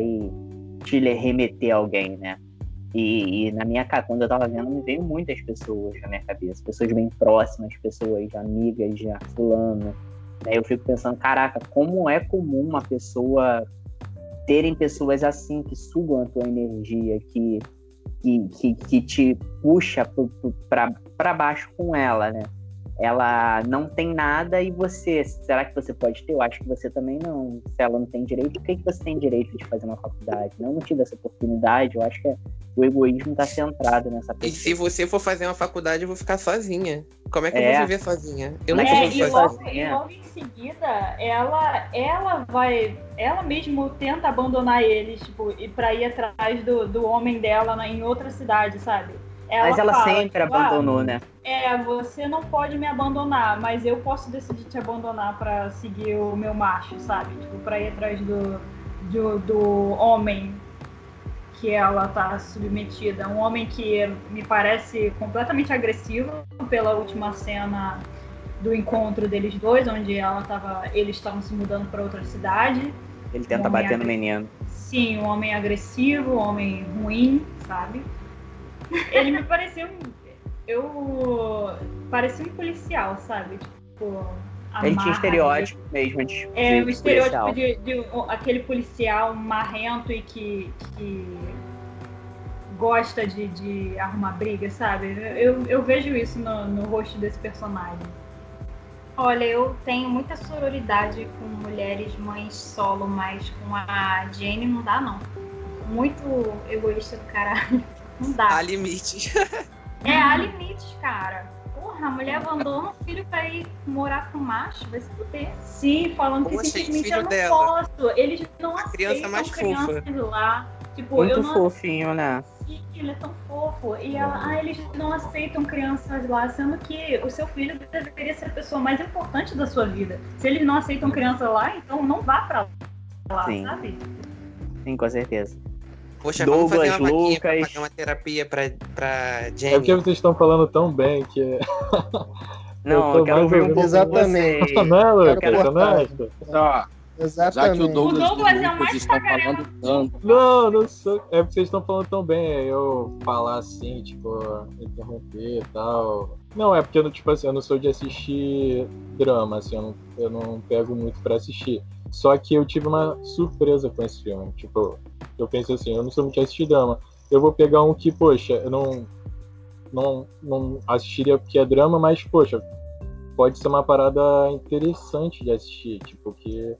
te remeter a alguém, né? E, e na minha ca- quando eu tava vendo, me veio muitas pessoas na minha cabeça. Pessoas bem próximas, pessoas amigas de fulano. Aí eu fico pensando, caraca, como é comum uma pessoa terem pessoas assim que sugam a tua energia, que, que, que, que te puxa pra baixo com ela, né? Ela não tem nada e você, será que você pode ter? Eu acho que você também não. Se ela não tem direito, por que, que você tem direito de fazer uma faculdade? Eu não tive essa oportunidade, eu acho que o egoísmo tá centrado nessa E pessoa. se você for fazer uma faculdade, eu vou ficar sozinha. Como é que eu É. vou viver sozinha? Eu não é É, que consigo e logo, sozinha? e logo em seguida, ela, ela vai, ela mesmo tenta abandonar eles, tipo, e pra ir atrás do, do homem dela na- em outra cidade, sabe? Mas ela fala, sempre tipo, ah, abandonou, né? É, você não pode me abandonar, mas eu posso decidir te abandonar pra seguir o meu macho, sabe? Tipo, pra ir atrás do, do, do homem que ela tá submetida. Um homem que me parece completamente agressivo pela última cena do encontro deles dois, onde ela tava, eles estavam se mudando pra outra cidade. Ele tenta Homem bater no menino. Sim, um homem agressivo, um homem ruim, sabe? Ele me parecia um. Eu. Parecia um policial, sabe? Tipo. Ele tinha estereótipo mesmo de, É, de o estereótipo de, de um- aquele policial marrento e que, que gosta de, de arrumar briga, sabe? Eu, eu vejo isso no, no rosto desse personagem. Olha, eu tenho muita sororidade com mulheres mães solo, mas com a Jane não dá, não. Muito egoísta do caralho. Não dá. Há limites. É, há limites, cara. Porra, a mulher abandona o filho pra ir morar com o macho, vai se fuder. Sim, falando que simplesmente eu não dela. posso. Eles não A criança aceitam mais crianças lá. Tipo, eu Muito não fofinho, né? ele é tão fofo. E ela, ah, eles não aceitam crianças lá, sendo que o seu filho deveria ser a pessoa mais importante da sua vida. Se eles não aceitam criança lá, então não vá pra lá, Sim. sabe? Sim, com certeza. Poxa, vamos fazer uma Douglas, vaquinha pra Lucas. pagar uma terapia pra, pra É porque Jamie. vocês estão falando tão bem que Não, tô eu quero ver um pouco Exatamente. Não, vocês. não, Lucas, Quero Ó, já que o Exatamente. Douglas, O Douglas é o mais tagarela tanto, Não, não sou. É porque vocês estão falando tão bem. é Eu falar assim, tipo, interromper e tal. Não, é porque eu não, tipo assim, eu não sou de assistir drama, assim, eu não, eu não pego muito pra assistir. Só que eu tive uma surpresa com esse filme. Tipo, eu pensei assim, eu não sou muito de assistir drama. Eu vou pegar um que, poxa, eu não, não, não assistiria porque é drama, mas, poxa, pode ser uma parada interessante de assistir, tipo, que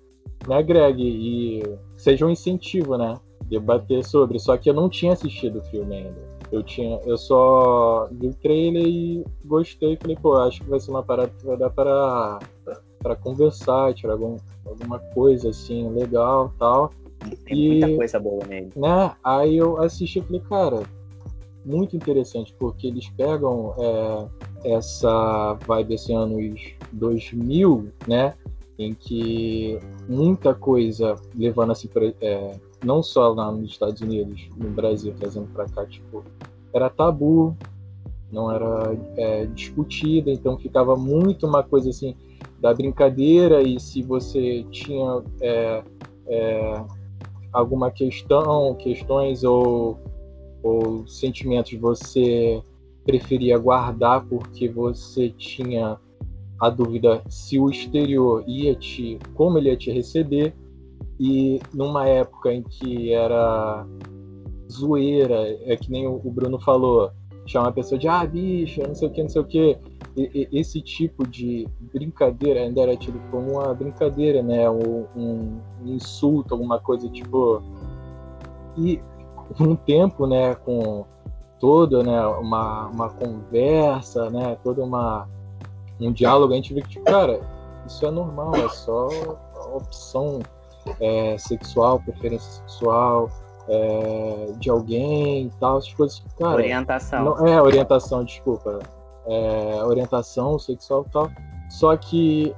me agregue e seja um incentivo, né? Debater sobre. Só que eu não tinha assistido o filme ainda. Eu tinha, eu só vi o trailer e gostei. Falei, pô, acho que vai ser uma parada que vai dar para para conversar, tirar algum, alguma coisa assim legal, tal, Tem E- muita coisa boa nele. né? Aí eu assisti e falei, cara, muito interessante porque eles pegam é, essa vibe assim anos 2000, né? Em que muita coisa levando pra, é, não só lá nos Estados Unidos, no Brasil, trazendo pra cá, tipo, era tabu, não era é, discutida, então ficava muito uma coisa assim da brincadeira e se você tinha é, é, alguma questão, questões ou, ou sentimentos você preferia guardar porque você tinha a dúvida se o exterior ia te, como ele ia te receber e numa época em que era zoeira, é que nem o Bruno falou, chamar a pessoa de ah, bicha, não sei o que, não sei o que. Esse tipo de brincadeira ainda era tido como uma brincadeira, né? Um, um insulto, alguma coisa tipo. E um tempo, né, com toda né, uma, uma conversa, né, toda uma um diálogo, a gente vê que, tipo, cara, isso é normal, é só opção é, sexual, preferência sexual é, de alguém e tal, essas coisas cara, Orientação. não, é, orientação, desculpa. É, orientação sexual e tal. Só que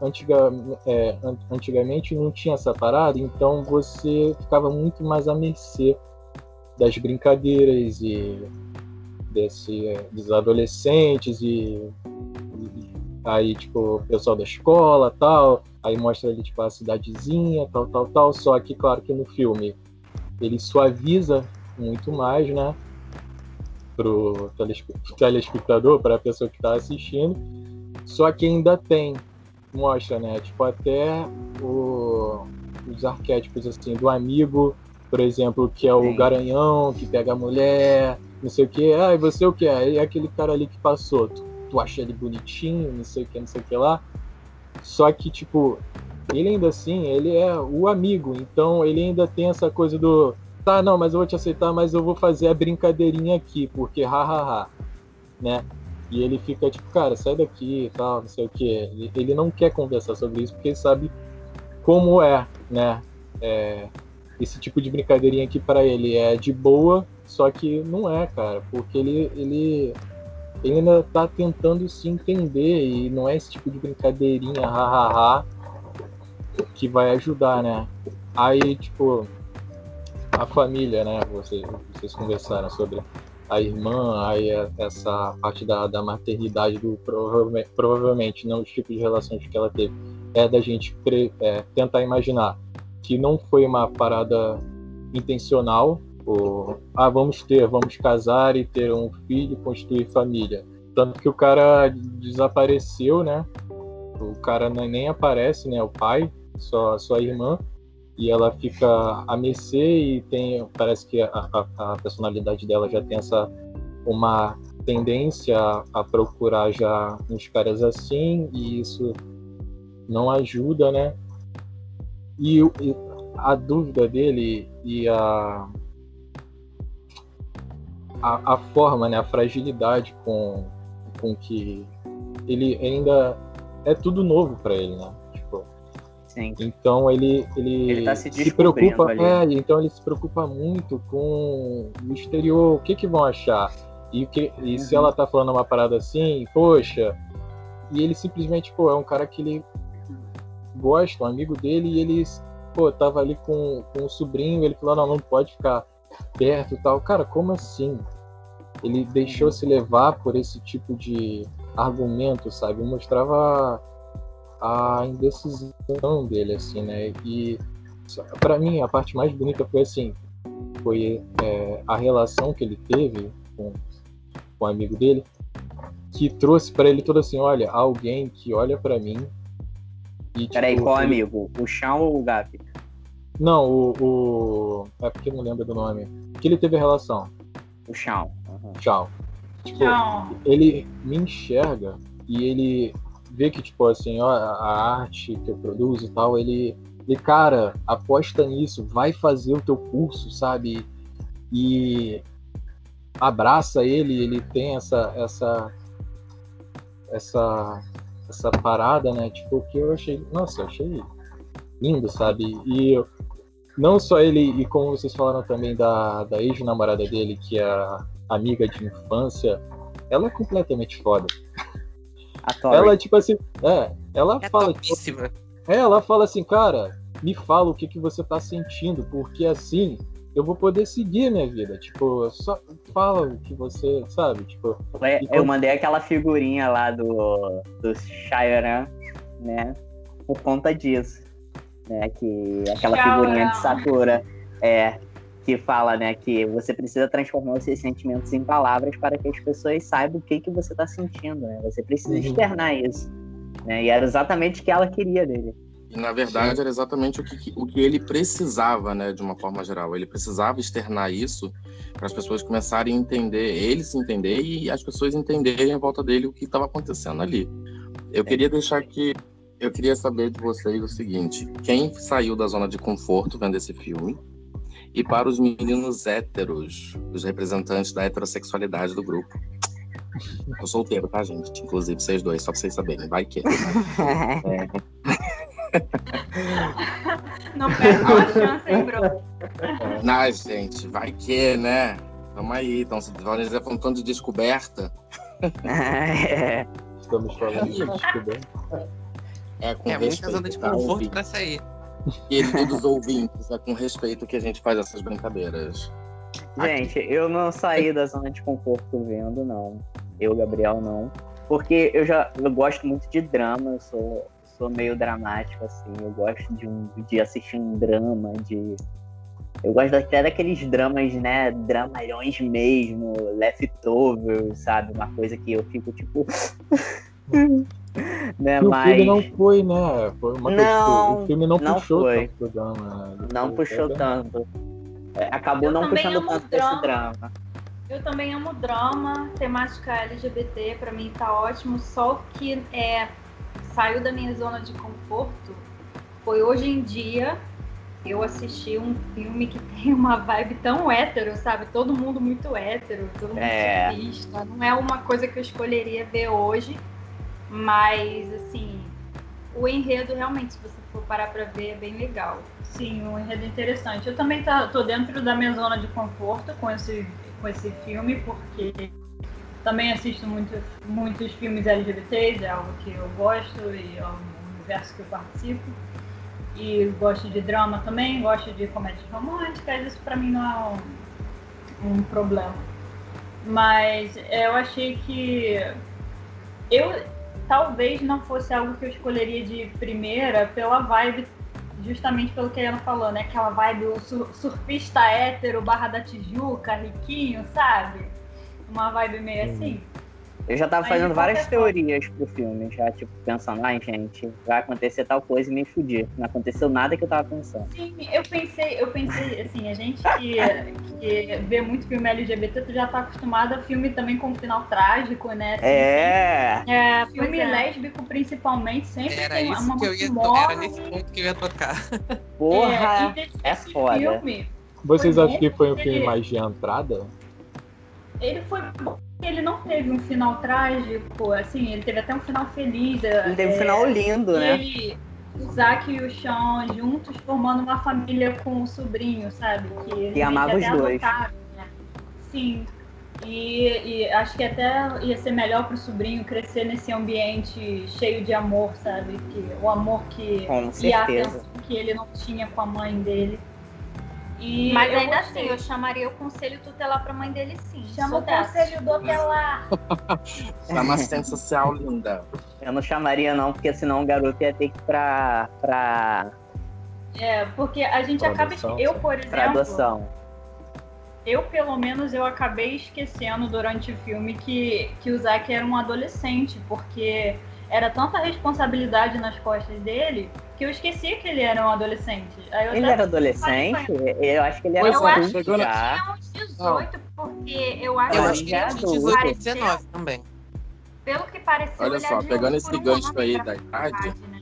antiga, é, an- antigamente não tinha essa parada, então você ficava muito mais à mercê das brincadeiras e desse, dos adolescentes e aí, tipo, o pessoal da escola tal. Aí mostra ali, tipo, a cidadezinha, tal, tal, tal. Só que, claro que no filme ele suaviza muito mais, né? Pro telespe- telespectador, para a pessoa que está assistindo. Só que ainda tem, mostra, né? Tipo, até o- os arquétipos, assim, do amigo, por exemplo, que é o Sim. garanhão, que pega a mulher, não sei o que. Ah, e você o que? É aquele cara ali que passou. Tu, tu acha ele bonitinho, não sei o que, não sei o que lá. Só que, tipo, ele ainda assim, ele é o amigo, então ele ainda tem essa coisa do tá, não, mas eu vou te aceitar, mas eu vou fazer a brincadeirinha aqui, porque hahaha, né? E ele fica tipo, cara, sai daqui e tal, não sei o que. Ele, ele não quer conversar sobre isso porque ele sabe como é, né? É, esse tipo de brincadeirinha aqui para ele é de boa, só que não é, cara, porque ele, ele, ele ainda tá tentando se entender e não é esse tipo de brincadeirinha, hahaha, que vai ajudar, né? Aí, tipo, a família, né? Vocês, vocês conversaram sobre a irmã, aí é- essa parte da, da maternidade do provavelmente, provavelmente não os tipos de relações que ela teve, é da gente cre- é, tentar imaginar que não foi uma parada intencional, ou ah, vamos ter, vamos casar e ter um filho, construir família. Tanto que o cara desapareceu, né? O cara nem nem aparece, né? O pai, só, só a irmã e ela fica a mercê e tem parece que a, a, a personalidade dela já tem essa uma tendência a, a procurar já uns caras assim e isso não ajuda né e, e a dúvida dele e a a, a forma né a fragilidade com com que ele ainda é tudo novo para ele né tipo Sim. então ele ele, Ele tá se descobrindo preocupa, ali. é, então ele se preocupa muito com o exterior, o que que vão achar? E, que, e se Uhum. ela tá falando uma parada assim, poxa, e ele simplesmente, pô, é um cara que ele gosta, um amigo dele, e ele, pô, tava ali com, com o sobrinho, ele falou, não, não pode ficar perto e tal. Cara, como assim? Ele deixou se levar por esse tipo de, argumento, sabe? Mostrava a indecisão dele, assim, né? E para mim a parte mais bonita foi assim, foi é, a relação que ele teve com, com um amigo dele, que trouxe para ele tudo assim, olha, alguém que olha para mim. E, Peraí, tipo, qual ele... amigo? O Chão ou o Gabi? Não, o, o. É porque eu não lembro do nome. Que ele teve relação. O Chão. Uhum. Chão. Tipo, ele me enxerga e ele vê que, tipo, assim, ó, a arte que eu produzo e tal, ele. E, cara, aposta nisso, vai fazer o teu curso, sabe? E abraça ele, ele tem essa essa essa essa parada, né? Tipo, que eu achei, nossa, eu achei lindo, sabe? E não só ele, e como vocês falaram também da, da ex-namorada dele, que é a amiga de infância, ela é completamente foda. Ela, tipo assim, é, ela é fala. Topíssima. É, ela fala assim, cara, me fala o que, que você tá sentindo, porque assim eu vou poder seguir minha vida. Tipo, só fala o que você sabe. Tipo, eu, mandei aquela figurinha lá do, do Shire, né? Por conta disso. Né? Que aquela figurinha de Sakura. É, que fala, né, que você precisa transformar os seus sentimentos em palavras para que as pessoas saibam o que, que você está sentindo, né? Você precisa uhum. externar isso. Né? E era exatamente o que ela queria dele. E, na verdade, era exatamente o que, o que ele precisava, né, de uma forma geral. Ele precisava externar isso para as pessoas começarem a entender, ele se entender e as pessoas entenderem à volta dele o que estava acontecendo ali. Eu queria deixar aqui, eu queria saber de vocês o seguinte: quem saiu da zona de conforto vendo esse filme? E para os meninos héteros, os representantes da heterossexualidade do grupo. Eu sou solteiro, tá, gente? Inclusive, vocês dois, só pra vocês saberem. Vai que. é. Não perde uma chance, hein, bro? Não, gente, vai que, né? Tamo aí, então, já um tanto de descoberta. é. Estamos falando de descoberta. É, com é muita zona de conforto ouvinte. pra sair. Queridos ouvintes, é com respeito que a gente faz essas brincadeiras. Gente, Aqui. eu não saí da zona de conforto vendo, não. Eu, Gabriel, não. Porque eu já eu gosto muito de drama, eu sou sou meio dramático, assim. Eu gosto de, um, de assistir um drama, de. Eu gosto até daqueles dramas, né? Dramalhões mesmo, leftovers, sabe? Uma coisa que eu fico tipo. né, o mas... filme não foi, né? Foi uma não, O filme não, não puxou foi. tanto drama. Né? Não puxou tanto. É, acabou eu não puxando tanto drama. desse drama. Eu também amo drama, temática LGBT, pra mim tá ótimo, só que é, saiu da minha zona de conforto foi hoje em dia eu assisti um filme que tem uma vibe tão hétero, sabe? Todo mundo muito hétero, todo mundo é. Surfista. Não é uma coisa que eu escolheria ver hoje, mas assim, o enredo realmente, se você for parar pra ver, é bem legal. Sim, o enredo é interessante. Eu também tá, tô dentro da minha zona de conforto com esse, com esse filme, porque também assisto muito, muitos filmes LGBTs, é algo que eu gosto e é um universo que eu participo. E gosto de drama também, gosto de comédias românticas, isso pra mim não é um, um problema. Mas eu achei que eu talvez não fosse algo que eu escolheria de primeira pela vibe, justamente pelo que a Ana falou, né? Aquela vibe surfista hétero barra da Tijuca, riquinho, sabe? uma vibe meio uhum. assim. Eu já tava fazendo várias teorias pro filme, já, tipo, pensando, ai, gente, vai acontecer tal coisa e me fudir. Não aconteceu nada que eu tava pensando. Sim, eu pensei, eu pensei, assim, a gente que, que vê muito filme LGBT, tu já tá acostumado a filme também com um final trágico, né? Assim, é. é. Filme é. lésbico, principalmente, sempre era tem isso uma que eu ia Era nesse ponto que eu ia tocar. Porra, é, é foda. Filme, Vocês acham que foi um filme mais de entrada? ele foi ele não teve um final trágico, assim, ele teve até um final feliz. Ele teve um final lindo, né? Ele, o Zack e o Sean juntos formando uma família com o sobrinho, sabe? Que, e amava os dois. Adotaram, né? Sim. E, e, acho que até ia ser melhor para o sobrinho crescer nesse ambiente cheio de amor, sabe? Que, o amor que com certeza. e a atenção que ele não tinha com a mãe dele. E Mas eu ainda gostei. assim, eu chamaria o conselho tutelar pra mãe dele sim. Chama Sou o dessas. conselho tutelar. Chama assistente social, linda. Eu não chamaria, não, porque senão o garoto ia ter que ir pra, pra, É, porque a gente acaba. Produção, Eu, sim. por pra exemplo, adoção. eu pelo menos eu acabei esquecendo durante o filme que, que o Zack era um adolescente, porque era tanta responsabilidade nas costas dele que eu esqueci que ele era um adolescente. Aí eu Ele era adolescente? Eu acho que ele era Eu acho adulto na- já. Tinha uns 18, porque eu acho Eu que ele tinha adulto. 18 ou Pareceu- 19 também. Pelo que pareceu, Olha ele só, pegando esse um gancho aí da idade, né?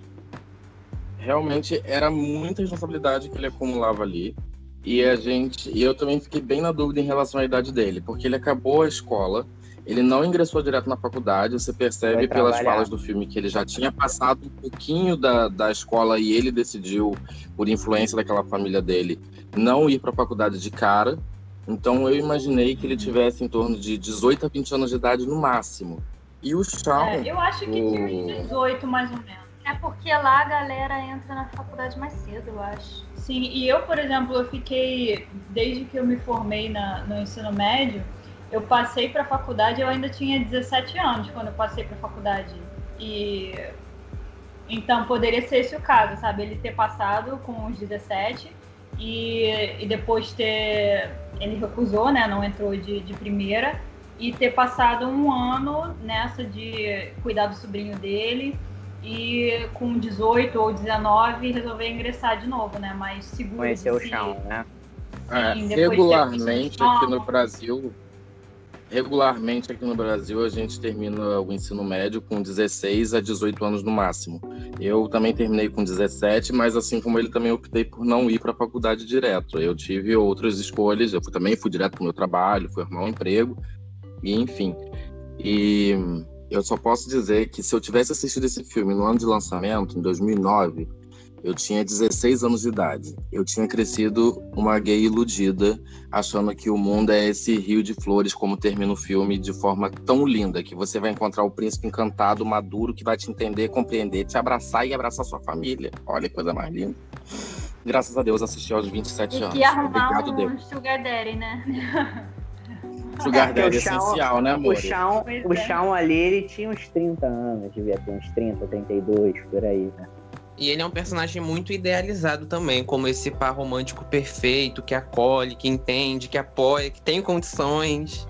realmente era muita responsabilidade que ele acumulava ali. E a gente, e eu também fiquei bem na dúvida em relação à idade dele, porque ele acabou a escola, ele não ingressou direto na faculdade, você percebe pelas falas do filme que ele já tinha passado um pouquinho da, da escola e ele decidiu, por influência daquela família dele, não ir para a faculdade de cara. Então eu imaginei que ele tivesse em torno de 18 a 20 anos de idade no máximo. E o Shawn, É, eu acho que tinha uns o- 18 mais ou menos. É porque lá a galera entra na faculdade mais cedo, eu acho. Sim, e eu, por exemplo, eu fiquei, desde que eu me formei na, no ensino médio, eu passei para a faculdade, eu ainda tinha 17 anos quando eu passei para a faculdade. E então poderia ser esse o caso, sabe? Ele ter passado com os 17 e, e depois ter. Ele recusou, né? Não entrou de, de primeira. E ter passado um ano nessa de cuidar do sobrinho dele e com 18 ou 19 resolver ingressar de novo, né? Mais seguro. Conheceu o de si. chão, né? É, Sim, depois de ter regularmente aqui no Brasil, regularmente aqui no Brasil a gente termina o ensino médio com 16 a 18 anos no máximo. Eu também terminei com 17, mas assim como ele também optei por não ir para a faculdade direto. Eu tive outras escolhas, eu também fui direto para o meu trabalho, fui arrumar um emprego, e enfim. E eu só posso dizer que se eu tivesse assistido esse filme no ano de lançamento, em 2009, eu tinha 16 anos de idade. Eu tinha crescido uma gay iludida, achando que o mundo é esse rio de flores, como termina o filme, de forma tão linda, que você vai encontrar o príncipe encantado, maduro, que vai te entender, compreender, te abraçar e abraçar sua família. Olha que coisa mais linda. Graças a Deus assisti aos 27 E anos. que arrumar Obrigado, Deus. um sugar daddy, né? Sugar Daddy o Shawn- essencial, né, O amor? chão, Pois o é. chão ali, ele tinha uns 30 anos, devia ter uns 30, 32, por aí, né? E ele é um personagem muito idealizado também, como esse par romântico perfeito, que acolhe, que entende, que apoia, que tem condições.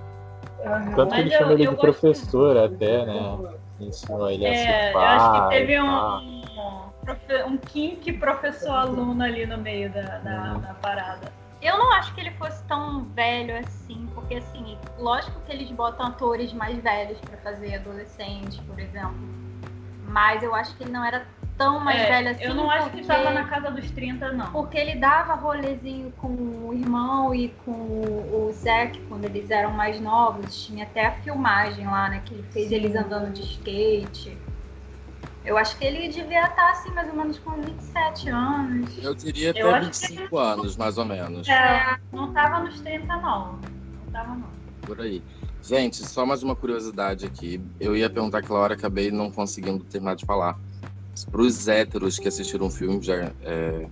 Tanto que ele eu- chama ele de professor até, né? Ensinou ele a É, ser eu acho que teve um, um, um kink professor-aluno ali no meio da, da, Uhum. da parada. Eu não acho que ele fosse tão velho assim, porque assim, lógico que eles botam atores mais velhos pra fazer adolescentes, por exemplo. Mas eu acho que ele não era tão mais É, velho assim. eu não acho que porque- tava na casa dos 30, não. Porque ele dava rolezinho com o irmão e com o Zack quando eles eram mais novos. Tinha até a filmagem lá, né? Que ele fez eles andando de skate. Eu acho que ele devia estar assim, mais ou menos com 27 anos. Eu diria Eu até que 25 anos, mais ou menos. É, não tava nos 30, não. Não tava, não. Por aí. Gente, só mais uma curiosidade aqui. Eu ia perguntar aquela hora, acabei não conseguindo terminar de falar. Para os héteros que assistiram o filme, já, é,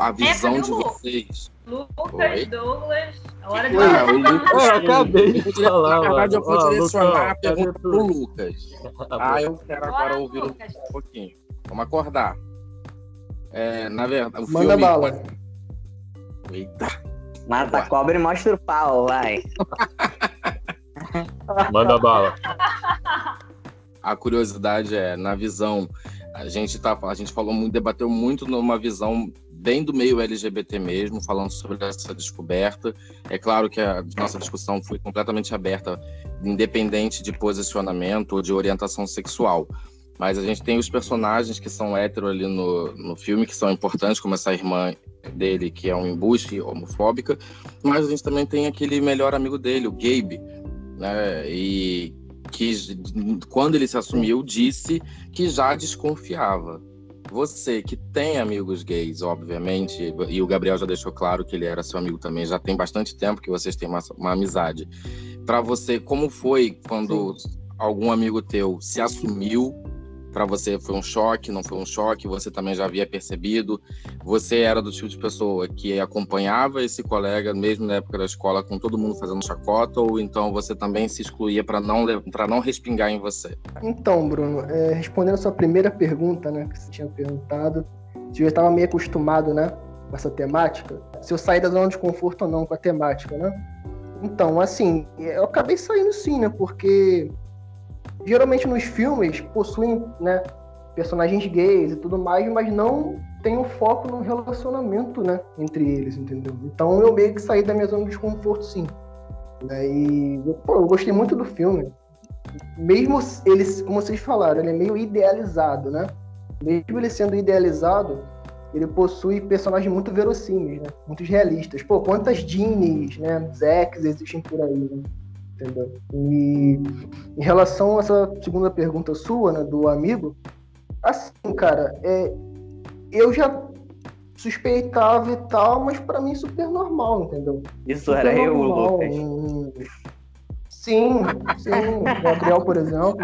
a visão o de vocês. Lucas, Oi? Douglas, a hora de Ah, o Lucas. É, eu acabei de falar, Na verdade, eu vou direcionar a pergunta pro? Lucas. Tá Ah, eu quero agora Bora, ouvir Lucas. um pouquinho. Vamos acordar. É, na verdade, o Manda filme... bala. Eita. Mata a cobra e mostra o pau, vai. Manda bala. A curiosidade é, na visão, a gente, tá, a gente falou muito, debateu muito numa visão bem do meio LGBT mesmo, falando sobre essa descoberta. É claro que a nossa discussão foi completamente aberta, independente de posicionamento ou de orientação sexual. Mas a gente tem os personagens que são hétero ali no, no filme, que são importantes, como essa irmã dele, que é um embuste homofóbica. Mas a gente também tem aquele melhor amigo dele, o Gabe, né? E que quando ele se assumiu disse que já desconfiava. Você que tem amigos gays, obviamente, e o Gabriel já deixou claro que ele era seu amigo também, já tem bastante tempo que vocês têm uma, uma amizade. Para você, como foi quando algum amigo teu se assumiu para você foi um choque, não foi um choque, você também já havia percebido? Você era do tipo de pessoa que acompanhava esse colega mesmo na época da escola com todo mundo fazendo chacota ou então você também se excluía para não não respingar em você? Então, Bruno, é, respondendo a sua primeira pergunta, né, que você tinha perguntado, se eu estava meio acostumado, né, com essa temática, se eu saí da zona de conforto ou não com a temática, né? Então, assim, eu acabei saindo sim, né? Porque geralmente nos filmes possuem, né, personagens gays e tudo mais, mas não tem o foco no relacionamento, né, entre eles, entendeu? Então eu meio que saí da minha zona de desconforto, sim. E pô, eu gostei muito do filme. Mesmo eles, como vocês falaram, ele é meio idealizado, né? Mesmo ele sendo idealizado, ele possui personagens muito verossímeis, né? Muito realistas. Pô, quantas Jeannies, né? Zex existem por aí, né? Entendeu? E em relação a essa segunda pergunta sua, né, do amigo, assim, cara, é, eu já suspeitava e tal, mas para mim super normal, entendeu? Isso super era eu, normal. Lucas. Hum, Sim, sim, o Gabriel, por exemplo.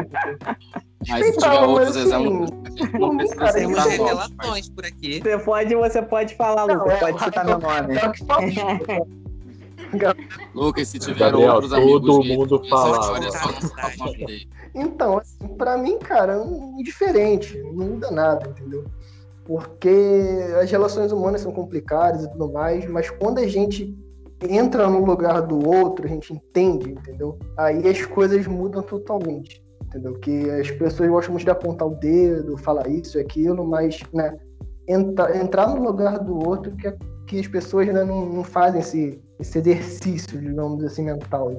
Mas se tiver outros mas, exemplos, assim, não precisa cara, nomes, mas- revelações por aqui. Você pode, você pode falar, Não, Lucas, é, pode citar meu nome. Que. Lucas, se tiver Gabriel, outros todo amigos mundo não fala. Então, assim, pra mim, cara, é indiferente, não muda nada, entendeu? Porque as relações humanas são complicadas e tudo mais, mas quando a gente entra no lugar do outro, a gente entende, entendeu? Aí as coisas mudam totalmente, entendeu? Que as pessoas gostam muito de apontar o dedo, falar isso e aquilo, mas, né, entra- entrar no lugar do outro que, que as pessoas né, não, não fazem esse, esse exercício, digamos assim, mental.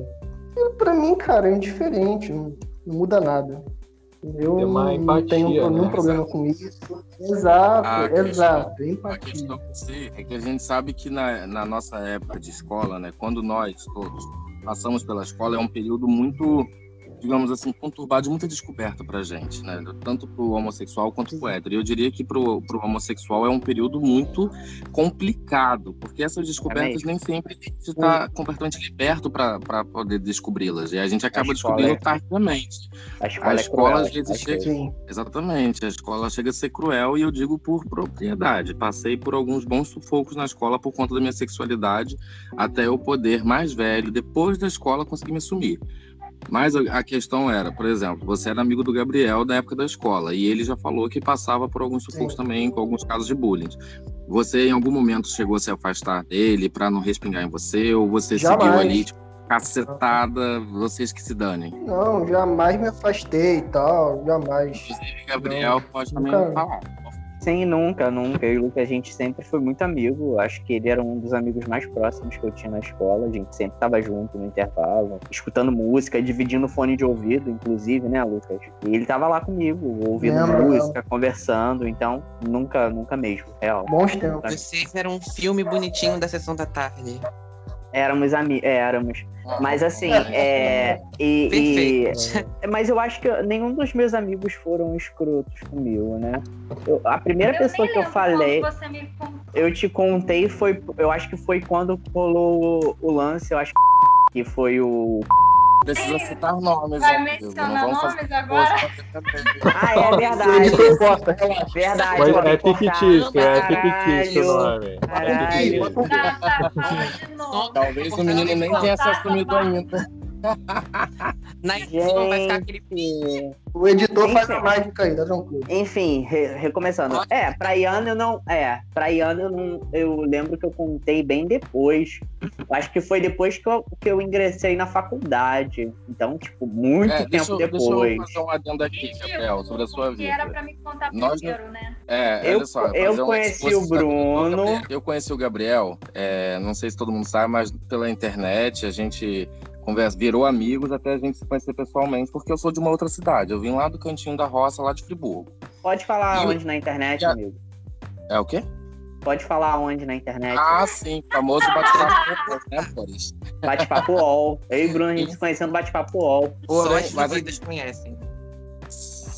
E pra mim, cara, é indiferente, não, não muda nada. Eu uma não empatia, tenho nenhum né? problema com isso. Exato, A questão- exato, A empatia. questão em si é que a gente sabe que na, na nossa época de escola, né, quando nós todos passamos pela escola, é um período muito, digamos assim, conturbado, de muita descoberta pra gente, né, tanto pro homossexual quanto pro hétero. E eu diria que pro, pro homossexual é um período muito complicado, porque essas descobertas mesmo. nem sempre a gente está completamente liberto para poder descobri-las. E a gente acaba escola descobrindo é- tardiamente. A escola, A é escola, cruel, às vezes, às chega- Sim. Exatamente, a escola chega a ser cruel e eu digo por propriedade. Passei por alguns bons sufocos na escola por conta da minha sexualidade, até eu poder, mais velho, depois da escola, conseguir me assumir. Mas a questão era, por exemplo, você era amigo do Gabriel da época da escola e ele já falou que passava por alguns sufocos também, com alguns casos de bullying. Você, em algum momento, chegou a se afastar dele para não respingar em você ou você seguiu Jamais. ali, tipo, cacetada, vocês que se danem? Não, jamais me afastei e tal, jamais. Inclusive, Gabriel pode também nunca- falar. Sim, nunca, nunca. Eu e o Lucas, a gente sempre foi muito amigo. Acho que ele era um dos amigos mais próximos que eu tinha na escola. A gente sempre tava junto no intervalo, escutando música, dividindo fone de ouvido, inclusive, né, Lucas? E ele tava lá comigo, ouvindo música, conversando. Então, nunca, nunca mesmo, real. Bons tempos. Vocês eram um filme bonitinho da sessão da tarde. Éramos amigos, éramos. Mas assim, é. E, e-. Mas eu acho que nenhum dos meus amigos foram escrotos comigo, né? Eu- a primeira pessoa nem que eu falei. Eu te contei, foi. Eu acho que foi quando rolou o, o lance, eu acho que foi o. Precisa citar nomes, Vai mencionar nomes fazer agora? Ah, é verdade. foi posta, relaxa. verdade. Mas é fictício, é fictício o nome. Caralho. Tá. Talvez o menino nem tenha se assumido ainda. Na edição vai ficar aquele. O editor faz Enfim. a mágica tá tranquilo. Enfim, re- recomeçando. É, pra Iana eu não. É, pra Iana eu não. Eu lembro que eu contei bem depois. Acho que foi depois que eu, que eu ingressei na faculdade. Então, tipo, muito É, tempo deixa, eu- deixa depois. eu fazer um adendo aqui, Gabriel, sobre a sua Que era vida. pra me contar Nós não- primeiro, né? É, Eu- olha só, eu um conheci exposto o Bruno. Eu conheci o Gabriel, é, não sei se todo mundo sabe, mas pela internet a gente conversa, virou amigos até a gente se conhecer pessoalmente, porque eu sou de uma outra cidade. Eu vim lá do cantinho da roça, lá de Friburgo. Pode falar E onde na internet, Já- amigo. É o quê? Pode falar onde na internet. Ah, sim, famoso bate-papo, né, Boris? Bate-papo UOL. Eu e Bruno, a gente se conhecendo bate-papo UOL. Só as mas vidas conhecem.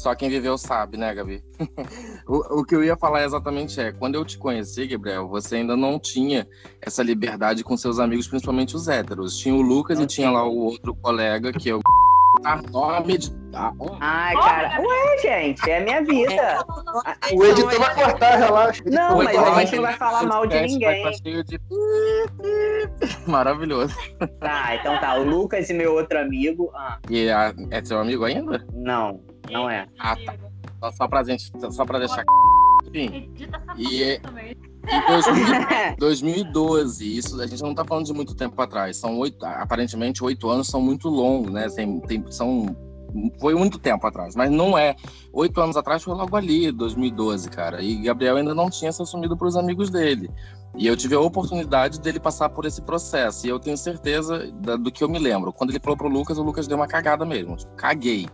Só quem viveu sabe, né, Gabi? o, o que eu ia falar exatamente é, quando eu te conheci, Gabriel, você ainda não tinha essa liberdade com seus amigos, principalmente os héteros. Tinha o Lucas Não e tinha lá o outro colega, que eu botar nome de. Ah, Ai, cara. Ué, gente, é a minha vida. O editor vai cortar, relaxa. Não, mas a Cláudia. gente não vai falar mal de ninguém. Maravilhoso. Tá, então tá. O Lucas e meu outro amigo. Ah, E a- é seu amigo ainda? não, não é. Ah, tá. Só, só pra gente. Só pra deixar. Enfim. E é-. Em 2000 2012, isso a gente não tá falando de muito tempo atrás. São oito, aparentemente oito anos são muito longos, né? Tem, tem- são, foi muito tempo atrás, mas não é. Oito anos atrás foi logo ali, 2012, cara. E Gabriel ainda não tinha se assumido para os amigos dele. E eu tive a oportunidade dele passar por esse processo. E eu tenho certeza da- do que eu me lembro. Quando ele falou pro Lucas, o Lucas deu uma cagada mesmo. Tipo, caguei.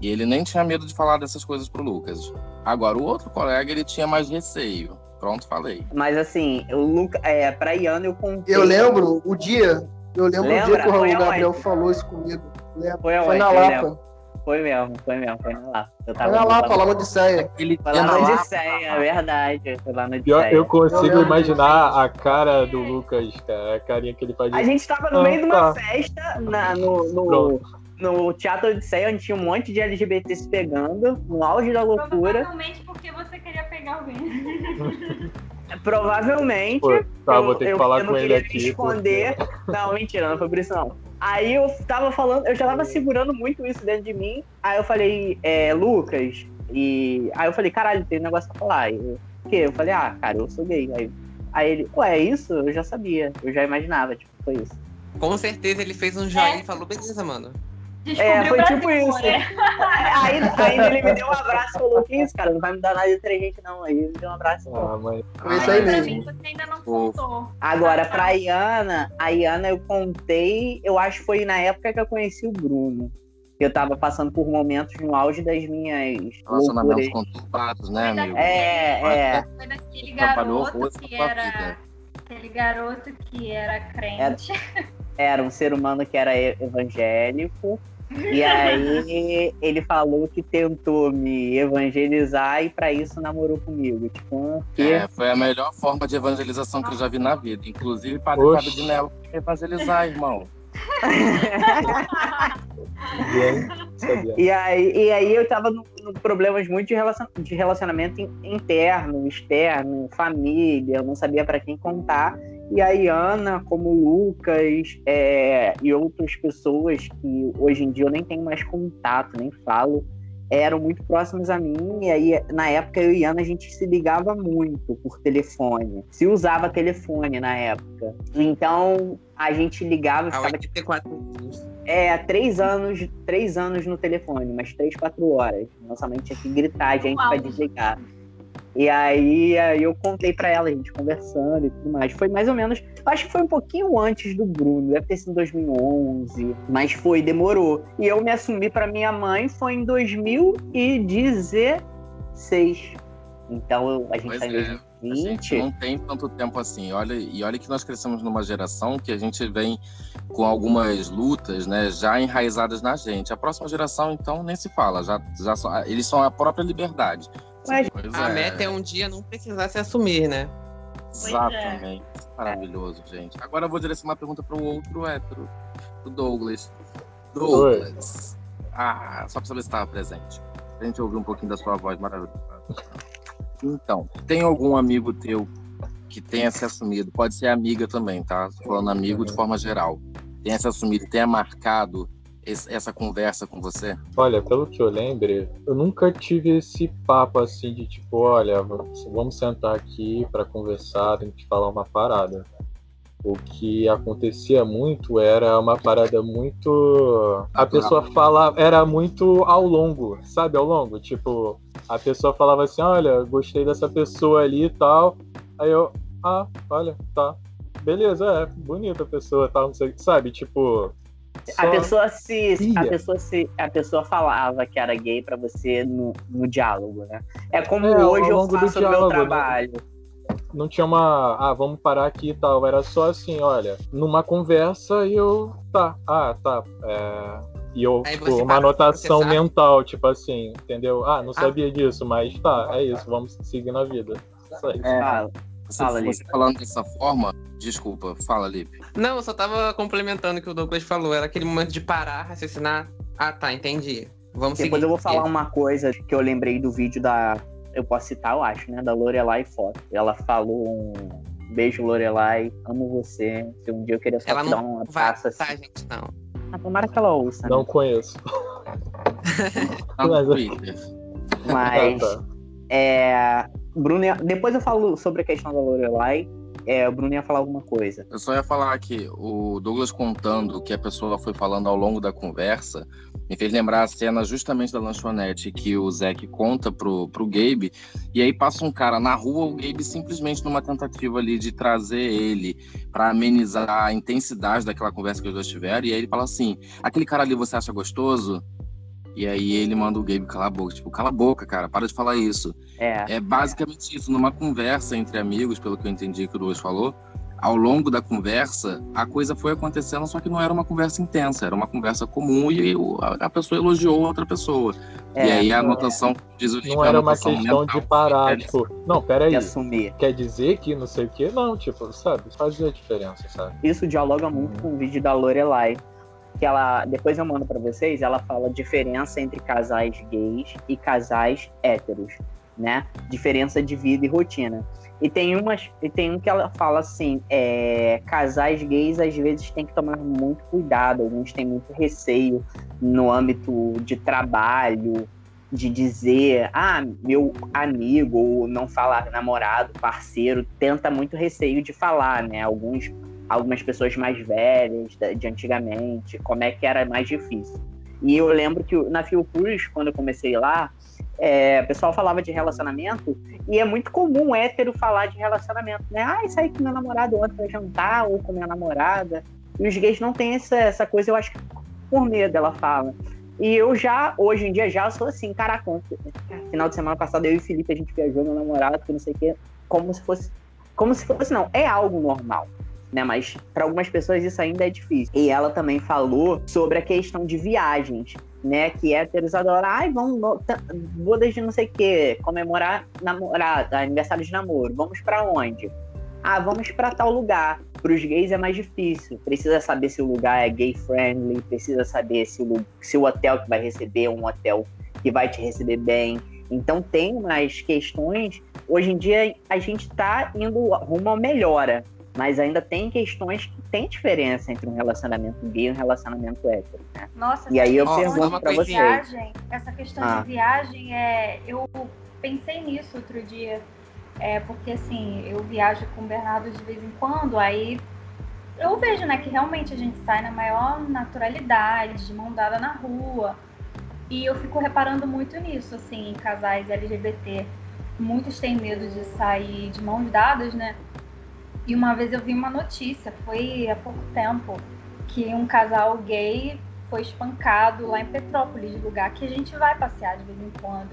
E ele nem tinha medo de falar dessas coisas pro Lucas. Agora, o outro colega, ele tinha mais receio. Pronto, falei. Mas assim, o Luca, é, pra Iana eu contei. Eu lembro o dia. Eu lembro o Lembra? dia que o Foi Gabriel aonde? falou isso comigo. Lembro. Foi Foi na? Eu Lapa. Foi mesmo, foi mesmo, foi na Lapa. Eu Foi tava na no- Lapa, lá no Odisseia. Ele Foi lá no Odisseia, é verdade. Foi lá no Odisseia. eu consigo Eu imaginar a cara do Lucas, cara. A carinha que ele faz. A gente tava no Ah, meio de uma tá. festa na- no, no. No Teatro Odisseia, onde tinha um monte de LGBT se pegando, no auge da loucura. Provavelmente porque você queria pegar alguém. Provavelmente. Pô, tá, eu, vou ter que eu- falar eu não com ele queria me aqui. esconder. Não, mentira, não foi por isso não. Aí eu tava falando, eu já tava segurando muito isso dentro de mim. Aí eu falei, é, Lucas, e. Aí eu falei, caralho, tem um negócio pra falar. Eu, o quê? Eu falei, ah, cara, eu sou gay. Aí, aí ele, ué, é isso? Eu já sabia, eu já imaginava, tipo, foi isso. Com certeza ele fez um joinha e falou, beleza, mano. Descobriu É, foi Brasil, tipo isso. né? Aí, aí ele me deu um abraço e falou, que isso, cara, não vai me dar nada de inteligente não. Aí ele me deu um abraço. Ah, mas Foi isso aí Pra mesmo. mim, você ainda não Fofo. contou. Agora, pra Iana, a Iana eu contei, eu acho que foi na época que eu conheci o Bruno. Eu tava passando por momentos no auge das minhas Relacionamentos loucuras. conturbados, né, amigo? É, é. Foi daquele garoto que era. vida. Aquele garoto que era crente. Era um ser humano que era evangélico. E aí ele falou que tentou me evangelizar e pra isso namorou comigo. Tipo, quê? É, foi a melhor forma de evangelização que eu já vi na vida. Inclusive, Padre Oxe. Fábio de quer evangelizar, irmão. E aí, e aí eu tava no, no problemas muito de, relacion, de relacionamento in- interno, externo, família, eu não sabia pra quem contar. E aí Ana, como o Lucas é, e outras pessoas que hoje em dia eu nem tenho mais contato, nem falo, eram muito próximos a mim. E aí, na época, eu e Ana, a gente se ligava muito por telefone. Se usava telefone na época. Então, a gente ligava e ficava 84 anos. é, três anos, três anos no telefone, mas três, quatro horas. Nossa mãe tinha que gritar a gente pra desligar. E aí, aí eu contei pra ela, a gente conversando e tudo mais. Foi mais ou menos, acho que foi um pouquinho antes do Bruno, deve ter sido em 2011, mas foi, demorou. E eu me assumi pra minha mãe foi em 2016. Então a gente Pois tá em é. A gente 2020. não tem tanto tempo assim. Olha, e olha que nós crescemos numa geração que a gente vem com algumas lutas, né, já enraizadas na gente. A próxima geração, então, nem se fala. Já, já eles são a própria liberdade. Mas- Pois A é, meta é um dia não precisar se assumir, né? Exatamente. Maravilhoso, gente. Agora eu vou direcionar uma pergunta para o outro hétero, o Douglas. Douglas. Ah, só para saber se estava presente. A gente ouviu um pouquinho da sua voz maravilhosa. Então, tem algum amigo teu que tenha se assumido? Pode ser amiga também, tá? Falando amigo de forma geral. Tenha se assumido, tenha marcado essa conversa com você? Olha, pelo que eu lembre, eu nunca tive esse papo assim de tipo, olha, vamos sentar aqui pra conversar, tem que falar uma parada. O que acontecia muito era uma parada muito. A pessoa falava. Era muito ao longo, sabe? Ao longo. Tipo, a pessoa falava assim: olha, gostei dessa pessoa ali e tal. Aí eu, ah, olha, tá. Beleza, é, bonita a pessoa, tal, não sei, sabe? Tipo. A só- pessoa se. A pessoa se. A pessoa falava que era gay pra você no, no diálogo, né? É como É, hoje eu longo do faço no meu diálogo, né? trabalho. não tinha uma. Ah, vamos parar aqui e tal. Era só assim, olha, numa conversa e eu. Tá, ah, tá. É... E eu, tipo, uma para anotação processar. mental, tipo assim, entendeu? Ah, não Ah. sabia disso, mas tá, é isso, vamos seguir na vida. Isso aí. É. Fala. Você, Fala, você falando dessa forma, desculpa, fala, Lipe. Não, eu só tava complementando o que o Douglas falou. Era aquele momento de parar, raciocinar. Ah, tá, entendi. Vamos Depois seguir. eu vou falar uma coisa que eu lembrei do vídeo da. Eu posso citar, eu acho, né? Da Lorelai Foto. Ela falou um. Beijo, Lorelai. Amo você. Se um dia eu querer só Ela te não dar uma vai taça tá, assim. gente, não. Ah, tomara que ela ouça. né? Não conheço. Tá Mas-. Mas. Ah, tá. É, Bruno, depois eu falo sobre a questão da Lorelai. É, o Bruno ia falar alguma coisa. Eu só ia falar que o Douglas contando o que a pessoa foi falando ao longo da conversa me fez lembrar a cena justamente da lanchonete que o Zack conta pro, pro Gabe. E aí passa um cara na rua, o Gabe simplesmente numa tentativa ali de trazer ele pra amenizar a intensidade daquela conversa que os dois tiveram. E aí ele fala assim: aquele cara ali você acha gostoso? E aí ele manda o Gabe calar a boca. Tipo, cala a boca, cara, para de falar isso. É, É basicamente isso, numa conversa entre amigos, pelo que eu entendi que o Douglas falou, ao longo da conversa, a coisa foi acontecendo, só que não era uma conversa intensa, era uma conversa comum e a, pessoa elogiou outra pessoa. é, e aí a é, anotação, diz o livro, Não era uma anotação questão mental, de parar, é, tipo, não, peraí, assumir. quer dizer que não sei o quê? Não, tipo, sabe, fazia a diferença, sabe? Isso dialoga muito com o vídeo da Lorelai. Que ela, depois eu mando pra vocês, ela fala a diferença entre casais gays e casais héteros, né? Diferença de vida e rotina. E tem umas, e tem um que ela fala assim, é, casais gays às vezes tem que tomar muito cuidado, alguns têm muito receio no âmbito de trabalho, de dizer, ah, meu amigo, ou não falar namorado, parceiro, tenta muito receio de falar, né? Alguns algumas pessoas mais velhas de antigamente, como é que era mais difícil. E eu lembro que na Fiocruz, quando eu comecei lá, é, o pessoal falava de relacionamento e é muito comum hétero falar de relacionamento, né? Ah, saí com meu namorado ontem pra jantar ou com minha namorada. E os gays não têm essa, essa coisa, eu acho que por medo, ela fala. E eu já, hoje em dia, já sou assim, caraca, final de semana passada eu e o Felipe, a gente viajou, meu namorado, que não sei o quê, como se fosse, como se fosse, não, é algo normal né? Mas para algumas pessoas isso ainda é difícil. E ela também falou sobre a questão de viagens, né? Que héteros adoram, ai, vamos, bodas de não sei o quê, comemorar namorada, aniversário de namoro, vamos para onde? Ah, vamos para tal lugar. Para os gays é mais difícil. Precisa saber se o lugar é gay friendly, precisa saber se o, se o hotel que vai receber é um hotel que vai te receber bem. Então tem umas questões. Hoje em dia a gente está indo rumo à melhora, mas ainda tem questões que tem diferença entre um relacionamento gay e um relacionamento hétero, né? Nossa, E aí eu pergunto pra vocês. viagem, essa questão Ah. de viagem é, eu pensei nisso outro dia, é porque assim eu viajo com o Bernardo de vez em quando, aí eu vejo, né, que realmente a gente sai na maior naturalidade, de mão dada na rua, e eu fico reparando muito nisso, assim, em casais LGBT, muitos têm medo de sair de mãos dadas, né? E uma vez eu vi uma notícia, foi há pouco tempo, que um casal gay foi espancado lá em Petrópolis, lugar que a gente vai passear de vez em quando.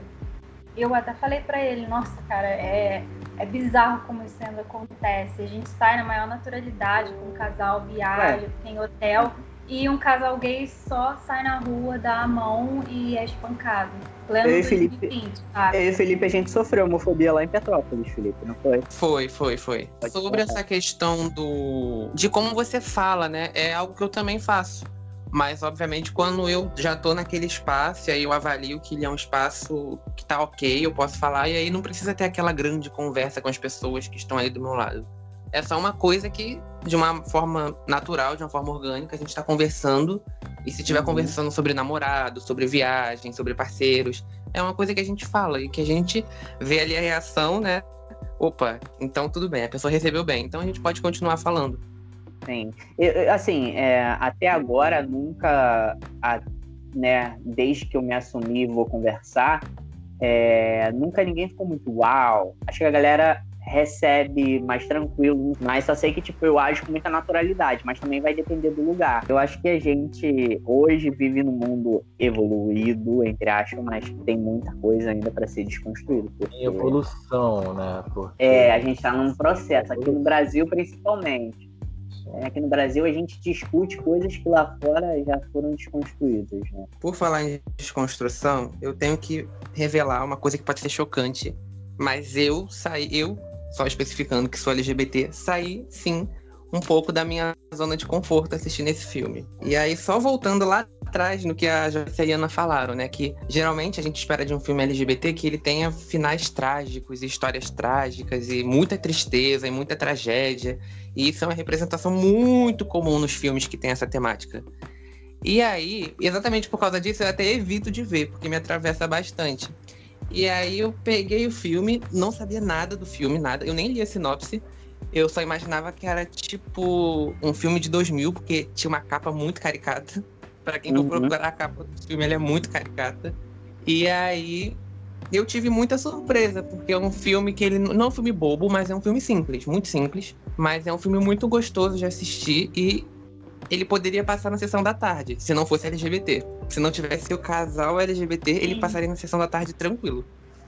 Eu até falei pra ele, nossa, cara, é, é bizarro como isso ainda acontece. A gente sai na maior naturalidade com um casal, viaja, fica em hotel, e um casal gay só sai na rua, dá a mão e é espancado. Pleno Eu e Felipe- 2020, sabe? Eu e o Felipe, a gente sofreu homofobia lá em Petrópolis, Felipe, não foi? Foi, foi, foi. Pode Sobre falar. essa questão do de como você fala, né? É algo que eu também faço. Mas, obviamente, quando eu já tô naquele espaço, e aí eu avalio que ele é um espaço que tá ok, eu posso falar, e aí não precisa ter aquela grande conversa com as pessoas que estão ali do meu lado. É só uma coisa que, de uma forma natural, de uma forma orgânica, a gente tá conversando. E se estiver Uhum. conversando sobre namorado, sobre viagem, sobre parceiros, é uma coisa que a gente fala e que a gente vê ali a reação, né? Opa, então tudo bem, a pessoa recebeu bem, então a gente pode continuar falando. Sim. Eu, assim, é, até agora nunca, a- né, desde que eu me assumi e vou conversar, é, nunca ninguém ficou muito uau. Acho que a galera recebe mais tranquilo, mas só sei que tipo eu ajo com muita naturalidade, mas também vai depender do lugar. Eu acho que a gente hoje vive num mundo evoluído, entre aspas, mas que tem muita coisa ainda para ser desconstruído. porque- evolução, né? Porque... é, a gente está num processo, aqui no Brasil principalmente. É, aqui no Brasil a gente discute coisas que lá fora já foram desconstruídas, né? Por falar em desconstrução, eu tenho que revelar uma coisa que pode ser chocante, mas eu saí, eu, só especificando que sou LGBT, saí sim um pouco da minha zona de conforto assistindo esse filme. E aí, só voltando lá atrás no que a Joyce e a Ana falaram, né? Que geralmente a gente espera de um filme LGBT que ele tenha finais trágicos e histórias trágicas e muita tristeza e muita tragédia. E isso é uma representação muito comum nos filmes que tem essa temática. E aí, exatamente por causa disso, eu até evito de ver, porque me atravessa bastante. E aí eu peguei o filme, não sabia nada do filme, nada. Eu nem li a sinopse. Eu só imaginava que era tipo um filme de 2000, porque tinha uma capa muito caricata. Para quem for Uhum. procurar a capa do filme, ela é muito caricata. E aí eu tive muita surpresa, porque é um filme que ele não é um filme bobo, mas é um filme simples, muito simples. Mas é um filme muito gostoso de assistir e ele poderia passar na sessão da tarde, se não fosse LGBT. Se não tivesse o casal LGBT, ele Sim. passaria na sessão da tarde tranquilo.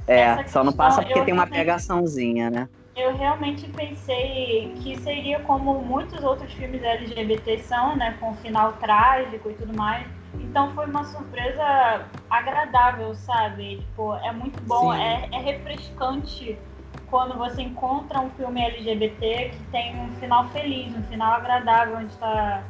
É, só não passa porque tem uma também- pegaçãozinha, né? Eu realmente pensei que seria como muitos outros filmes LGBT são, né? Com um final trágico e tudo mais. Então foi uma surpresa agradável, sabe? Tipo, é muito bom, é, é refrescante quando você encontra um filme LGBT que tem um final feliz, um final agradável, onde tá.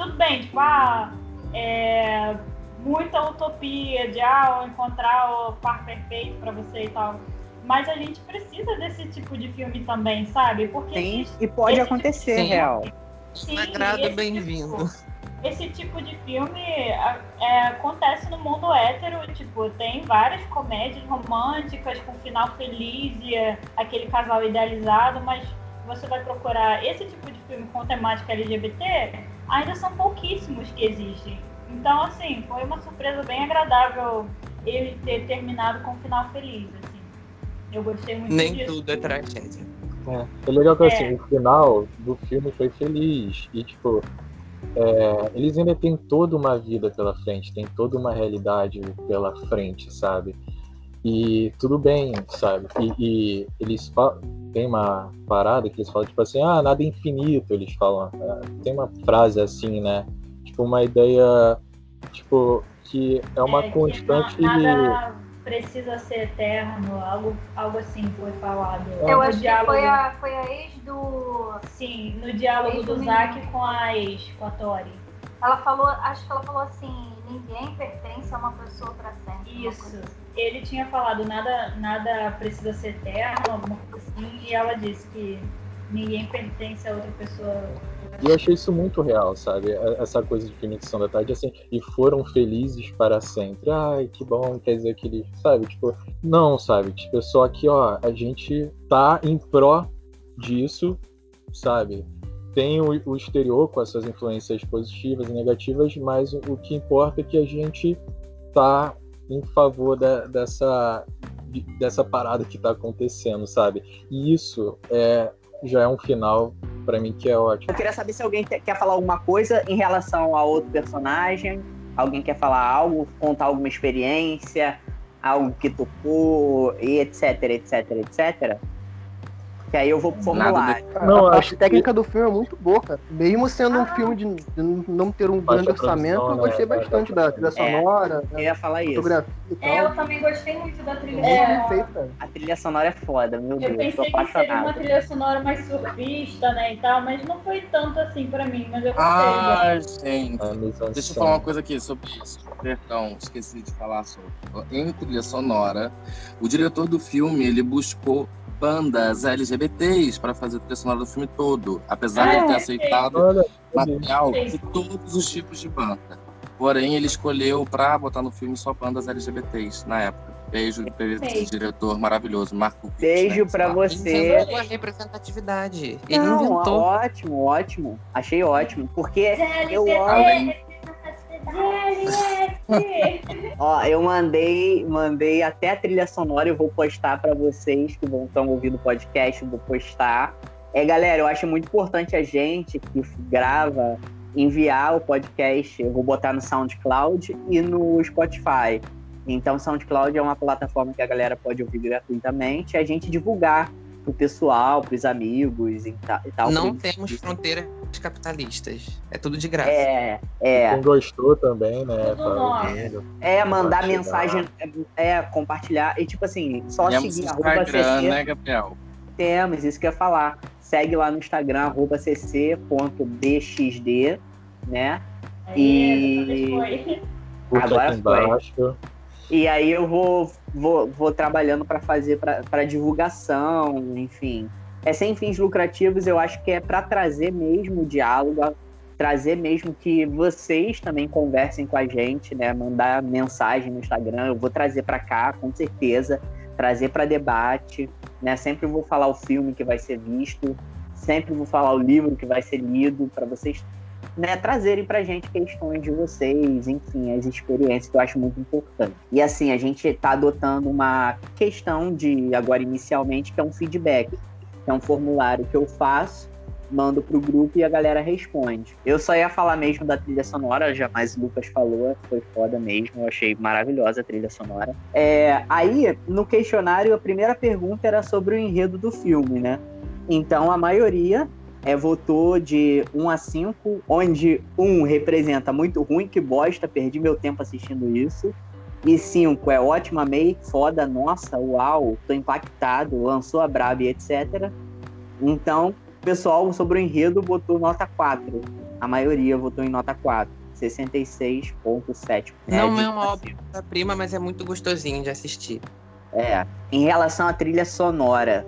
Tudo bem, tipo, ah, é muita utopia de ah, encontrar o par perfeito pra você e tal. Mas a gente precisa desse tipo de filme também, sabe? Porque Sim, existe- e pode acontecer, Sim. real. sim, esse bem-vindo. tipo- esse tipo de filme é, é, acontece no mundo hétero, tipo, tem várias comédias românticas com final feliz e é, aquele casal idealizado, mas você vai procurar esse tipo de filme com temática LGBT, ainda são pouquíssimos que existem. Então, assim, foi uma surpresa bem agradável ele ter terminado com um final feliz, assim. Eu gostei muito Nem disso. tudo é tragédia. É, legal que É. assim, o final do filme foi feliz. E tipo, é, eles ainda têm toda uma vida pela frente, tem toda uma realidade pela frente, sabe? E tudo bem, sabe? E, e eles tem uma parada que eles falam, tipo assim, ah, nada é infinito, eles falam. É, tem uma frase assim, né? Tipo, uma ideia, tipo, que é uma É, que constante. na- Nada precisa ser eterno, algo, algo assim foi falado. Eu acho que diálogo- foi a, foi a ex do. Sim, no diálogo Ex do do Zack com a ex, com a Tori. Ela falou, acho que ela falou assim: ninguém pertence a uma pessoa pra sempre. Isso. Ele tinha falado nada, nada precisa ser eterno, assim, e ela disse que ninguém pertence a outra pessoa. E eu achei isso muito real, sabe? Essa coisa de Finição da Tarde, assim, e foram felizes para sempre. Ai, que bom, quer dizer que eles, sabe? Tipo, não, sabe? Tipo, só que, ó, a gente tá em pró disso, sabe? Tem o, o exterior com as suas influências positivas e negativas, mas o que importa é que a gente tá em favor da- dessa, de- dessa parada que tá acontecendo, sabe? E isso é, já é um final para mim que é ótimo. Eu queria saber se alguém quer falar alguma coisa em relação a outro personagem. Alguém quer falar algo, contar alguma experiência, algo que tocou, e etc, etc, etc. Que aí eu vou formular. Não, a acho parte técnica do filme é muito boa, cara. Mesmo sendo um Ah. filme de, não ter um Baixa grande orçamento, eu né? gostei bastante da trilha É. sonora, Eu da ia falar isso. fotografia e tal. É, eu também gostei muito da trilha Muito sonora. A trilha sonora é foda, meu Eu Deus, tô pensei que seria uma trilha sonora mais surfista, né, e tal, mas não foi tanto assim pra mim, mas eu gostei. Ah, gente. A mise en Deixa eu falar uma coisa aqui sobre isso. Perdão, esqueci de falar sobre. Em trilha sonora, o diretor do filme ele buscou bandas LGBTs para fazer trilha sonora do filme todo, apesar de ele ter É, aceitado Olha, material Sim. de todos os tipos de banda. Porém, ele escolheu para botar no filme só bandas LGBTs na época. Beijo para esse Sim. diretor maravilhoso, Marco Beijo né? lá. você. Inventou a representatividade. Ele Não, inventou. ótimo, ótimo. Achei ótimo. Porque eu. LGBT! Ó, eu mandei, mandei até a trilha sonora, eu vou postar pra vocês que vão estão ouvindo o podcast, vou postar. É, galera, eu acho muito importante a gente que grava enviar o podcast, eu vou botar no SoundCloud e no Spotify. Então, SoundCloud é uma plataforma que a galera pode ouvir gratuitamente, e a gente divulgar pro pessoal, pros amigos e ta- e tal. Não pra eles- fronteiras capitalistas. É tudo de graça. É, é. Quem gostou também, né? Tá. É, mandar mensagem, é, é, compartilhar. E tipo assim, só Temos seguir arroba Instagram, CC. né, Gabriel? Temos, isso que eu ia falar. segue lá no Instagram, arroba cc.bxd, né? E- Agora foi. E aí eu vou, vou, vou trabalhando para fazer para divulgação, enfim. É sem fins lucrativos, eu acho que é para trazer mesmo o diálogo, trazer mesmo que vocês também conversem com a gente, né? Mandar mensagem no Instagram, eu vou trazer para cá, com certeza, trazer para debate, né? Sempre vou falar o filme que vai ser visto, sempre vou falar o livro que vai ser lido para vocês né, trazerem pra gente questões de vocês, enfim, as experiências que eu acho muito importante. E assim, a gente tá adotando uma questão de, agora inicialmente, que é um feedback, que é um formulário que eu faço, mando pro grupo e a galera responde. Eu só ia falar mesmo da trilha sonora, já mais o Lucas falou, foi foda mesmo, eu achei maravilhosa a trilha sonora. É, aí, no questionário, a primeira pergunta era sobre o enredo do filme, né? Então, a maioria é, votou de 1 a 5, onde 1 representa muito ruim, que bosta, perdi meu tempo assistindo isso. E 5 é ótima, amei, foda, nossa, uau, tô impactado, lançou a braba e etc. Então, o pessoal sobre o enredo votou nota 4. A maioria votou em nota 4. 66,7. Não de é uma obra-prima, mas é muito gostosinho de assistir. é. Em relação à trilha sonora,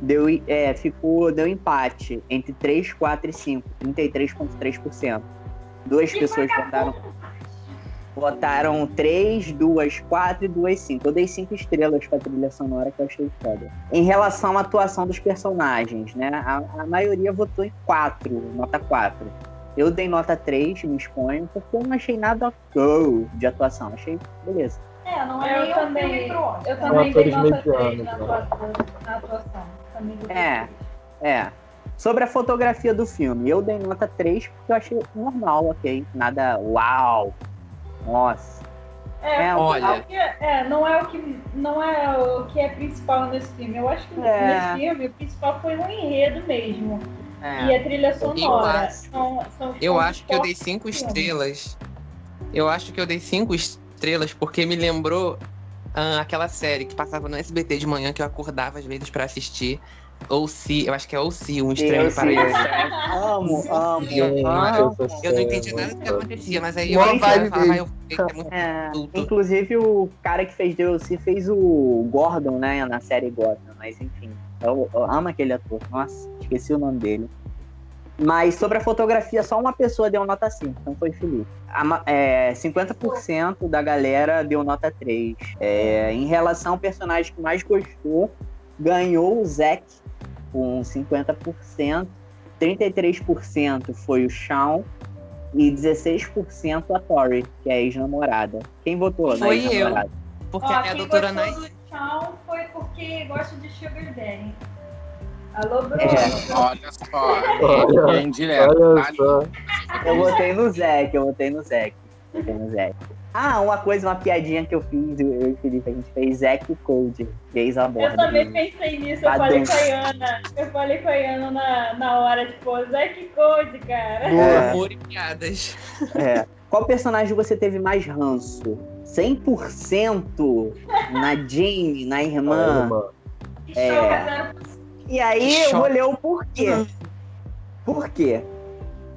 deu, é, ficou, deu empate entre 3, 4 e 5, 33,3%. Duas pessoas votaram. Votaram 3, 2, 4 e 2, 5. Eu dei 5 estrelas pra trilha sonora que eu achei foda. Em relação à atuação dos personagens, né? A, a maioria votou em 4, nota 4. Eu dei nota 3, me exponho, porque eu não achei nada go de atuação. Achei beleza. É, não é nem eu também, eu também dei nota 3 medianos, na, né? atuação, na atuação. É. três. É. Sobre a fotografia do filme, eu dei nota 3 porque eu achei normal, ok. Nada uau. Nossa. É, É, olha. o que é, é, não é o que não é o que é principal nesse filme. Eu acho que É. nesse filme o principal foi o enredo mesmo É. e a trilha sonora. acho- São, são Eu acho que eu dei cinco estrelas. Eu acho que eu dei cinco estrelas porque me lembrou ah, aquela série que passava no SBT de manhã que eu acordava às vezes pra assistir. Ou se, eu acho que é ou se, um estranho Eu para isso. Amo, amo, Gente, amo. Eu não entendi é nada do que acontecia, mas aí eu eu fiquei é muito É, inclusive o cara que fez DLC fez o Gordon, né, na série Gotham, mas enfim, eu, eu amo aquele ator, nossa, esqueci o nome dele. Mas sobre a fotografia, só uma pessoa deu nota 5, então foi Felipe. A é, 50% da galera deu nota 3. É, em relação ao personagem que mais gostou, ganhou o Zack com 50%, 33% foi o Shawn e 16% a Tori, que é a ex-namorada. Quem votou na Foi eu. ex-namorada? Porque Ó, é a quem doutora Nai. do Shawn foi porque gosta de Sugar Daddy. Alô, Bruno. É. Olha só, Olha, bem direto. Olha tá? só. Eu votei no Zack, eu votei no Zack. Votei no Zack. Ah, uma coisa, uma piadinha que eu fiz, eu e o Felipe, a gente fez Zack e Code, gays a bordo. Eu também pensei nisso, eu falei com a Iana. Eu falei com a Iana na, na hora, tipo, que coisa, cara. É. Humor e piadas. É. Qual personagem você teve mais ranço? 100% na Jean, na irmã. É. zero E aí Que eu vou ler o porquê. Por quê?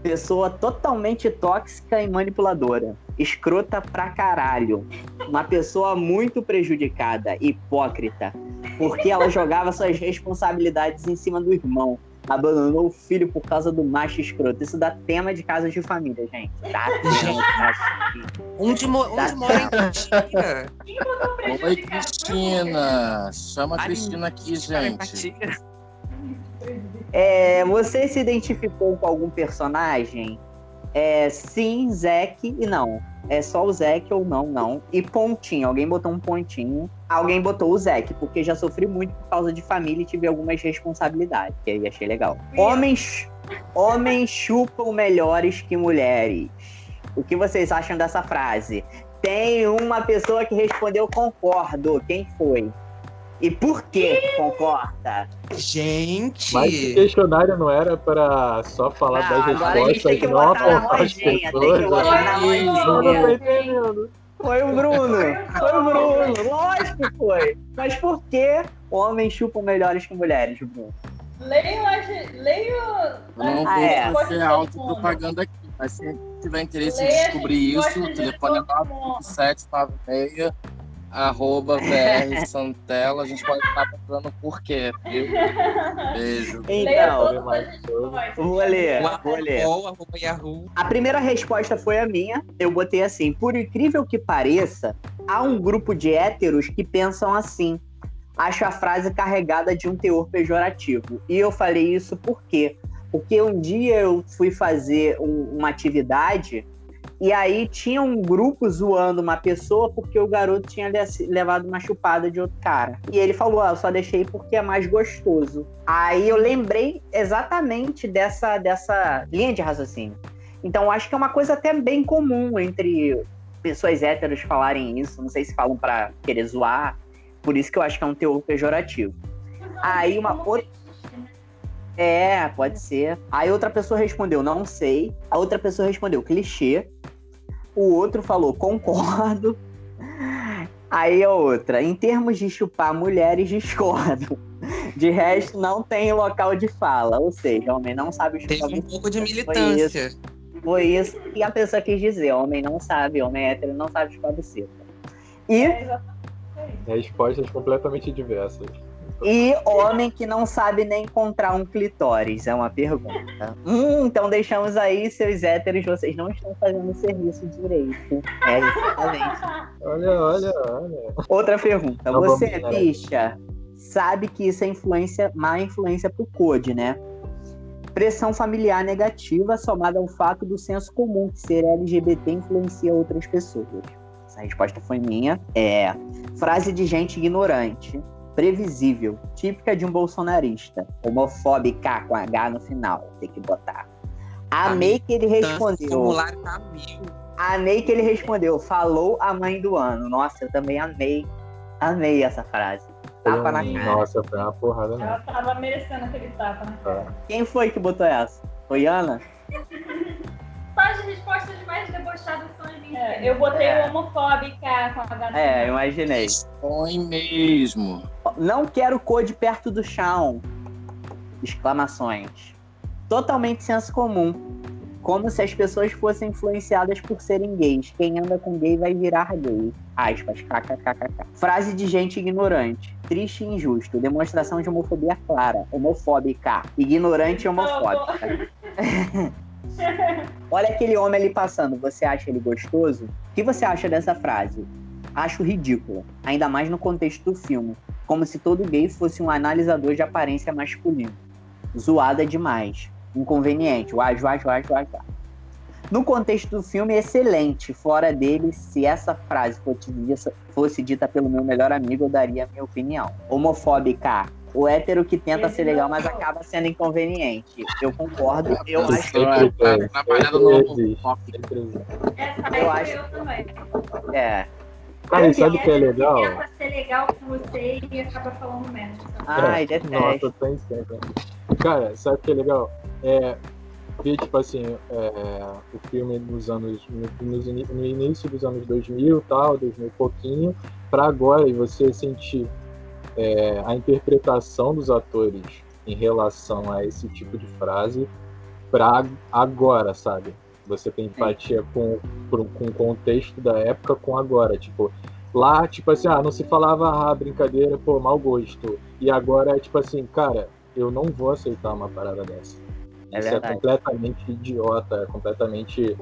Pessoa totalmente tóxica e manipuladora. Escrota pra caralho. Uma pessoa muito prejudicada, hipócrita. Porque ela jogava suas responsabilidades em cima do irmão. Abandonou o filho por causa do macho escroto. Isso dá tema de casas de família, gente. Dá tema de casa de família. Onde, mo onde Tá mora em Cotia? Oi, Cristina. Chama a Cristina aqui, Cara, gente. É, você se identificou com algum personagem? É, sim, Zack e não. É só o Zack ou não, não. E pontinho. Alguém botou um pontinho. Alguém botou o Zack, porque já sofri muito por causa de família e tive algumas responsabilidades. Que aí achei legal. Homens, homens chupam melhores que mulheres. O que vocês acham dessa frase? Tem uma pessoa que respondeu concordo. Quem foi? E por que concorda? Gente. Mas esse questionário não era para só falar não, das respostas, que não apontar as pessoas. Foi o Bruno. Foi o Bruno. Lógico que foi. Mas por que homens chupam melhores que mulheres, Bruno? Leio, leio. Não ah, é. autopropaganda aqui, mas se tiver interesse em descobrir isso, o telefone é 997 96 arroba VR Santella. A gente pode estar perguntando por quê, viu? Beijo. Então, vou ler, O vou ler. A primeira resposta foi a minha. Eu botei assim: por incrível que pareça, há um grupo de héteros que pensam assim. Acho a frase carregada de um teor pejorativo. E eu falei isso por quê? Porque um dia eu fui fazer um- uma atividade e aí tinha um grupo zoando uma pessoa porque o garoto tinha le- levado uma chupada de outro cara. E ele falou: ah, eu só deixei porque é mais gostoso. Aí eu lembrei exatamente dessa, dessa linha de raciocínio. Então, acho que é uma coisa até bem comum entre pessoas héteros falarem isso. Não sei se falam pra querer zoar. Por isso que eu acho que é um teor pejorativo. Aí uma outra. É, pode ser. Aí outra pessoa respondeu, não sei. A outra pessoa respondeu, clichê. O outro falou, concordo. Aí a outra, em termos de chupar mulheres, discordo. De resto, não tem local de fala. Ou seja, homem não sabe chupar Teve um pouco de Foi militância. Foi isso que a pessoa quis dizer. Homem não sabe, homem hétero não sabe chupar buceta. E, É isso. Respostas completamente diversas. E homem que não sabe nem encontrar um clitóris, é uma pergunta. Hum, então deixamos aí, seus héteros, vocês não estão fazendo o serviço direito. É, exatamente. Olha, olha, olha. Outra pergunta. Não Você, vamos, né? bicha, sabe que isso é influência, má influência pro code, né? Pressão familiar negativa somada ao fato do senso comum que ser LGBT influencia outras pessoas. Essa resposta foi minha. É. Frase de gente ignorante. Previsível. Típica de um bolsonarista. Homofóbica com H no final. Tem que botar. Amei que ele O respondeu. tá. Amei que ele respondeu. Falou a mãe do ano. Nossa, eu também amei. Amei essa frase. Tapa na cara. Nossa, foi uma porrada Ela mesmo. tava merecendo aquele tapa na cara. Quem foi que botou essa? Foi Ana? Só as respostas mais debochadas são as minhas. É, eu botei É. homofóbica com a no É, imaginei. Foi mesmo. Não quero code perto do chão. Exclamações. Totalmente senso comum. Como se as pessoas fossem influenciadas por serem gays. Quem anda com gay vai virar gay. Aspas, kkkk. Frase de gente ignorante. Triste e injusto. Demonstração de homofobia clara. Homofóbica. Ignorante e homofóbica. Olha aquele homem ali passando. Você acha ele gostoso? O que você acha dessa frase? Acho ridícula. Ainda mais no contexto do filme. Como se todo gay fosse um analisador de aparência masculina. Zoada demais. Inconveniente. Uai, uai, uai, uai, uai. No contexto do filme, excelente. Fora dele, se essa frase fosse dita, fosse dita pelo meu melhor amigo, eu daria a minha opinião. Homofóbica. O hétero que tenta ser legal, mas acaba sendo inconveniente. Eu concordo. Eu acho sempre Tá tem. atrapalhando no. Sempre existe. Essa aí Eu acho- eu também. que é. Cara, e sabe o que é legal? Tenta ser legal com você e acaba falando merda. Ai, É, detesto. Cara, sabe o que é legal? É ver, tipo assim, é, o filme nos anos. No, no início dos anos 2000 tal, 2000 e pouquinho, pra agora, e você sentir é, a interpretação dos atores em relação a esse tipo de frase pra agora, sabe? Você tem empatia com, com, com o contexto da época com agora. Tipo, lá, tipo assim, ah, não se falava, ah, brincadeira, pô, mau gosto. E agora é tipo assim, cara, eu não vou aceitar uma parada dessa. É Isso é verdade. completamente idiota, é completamente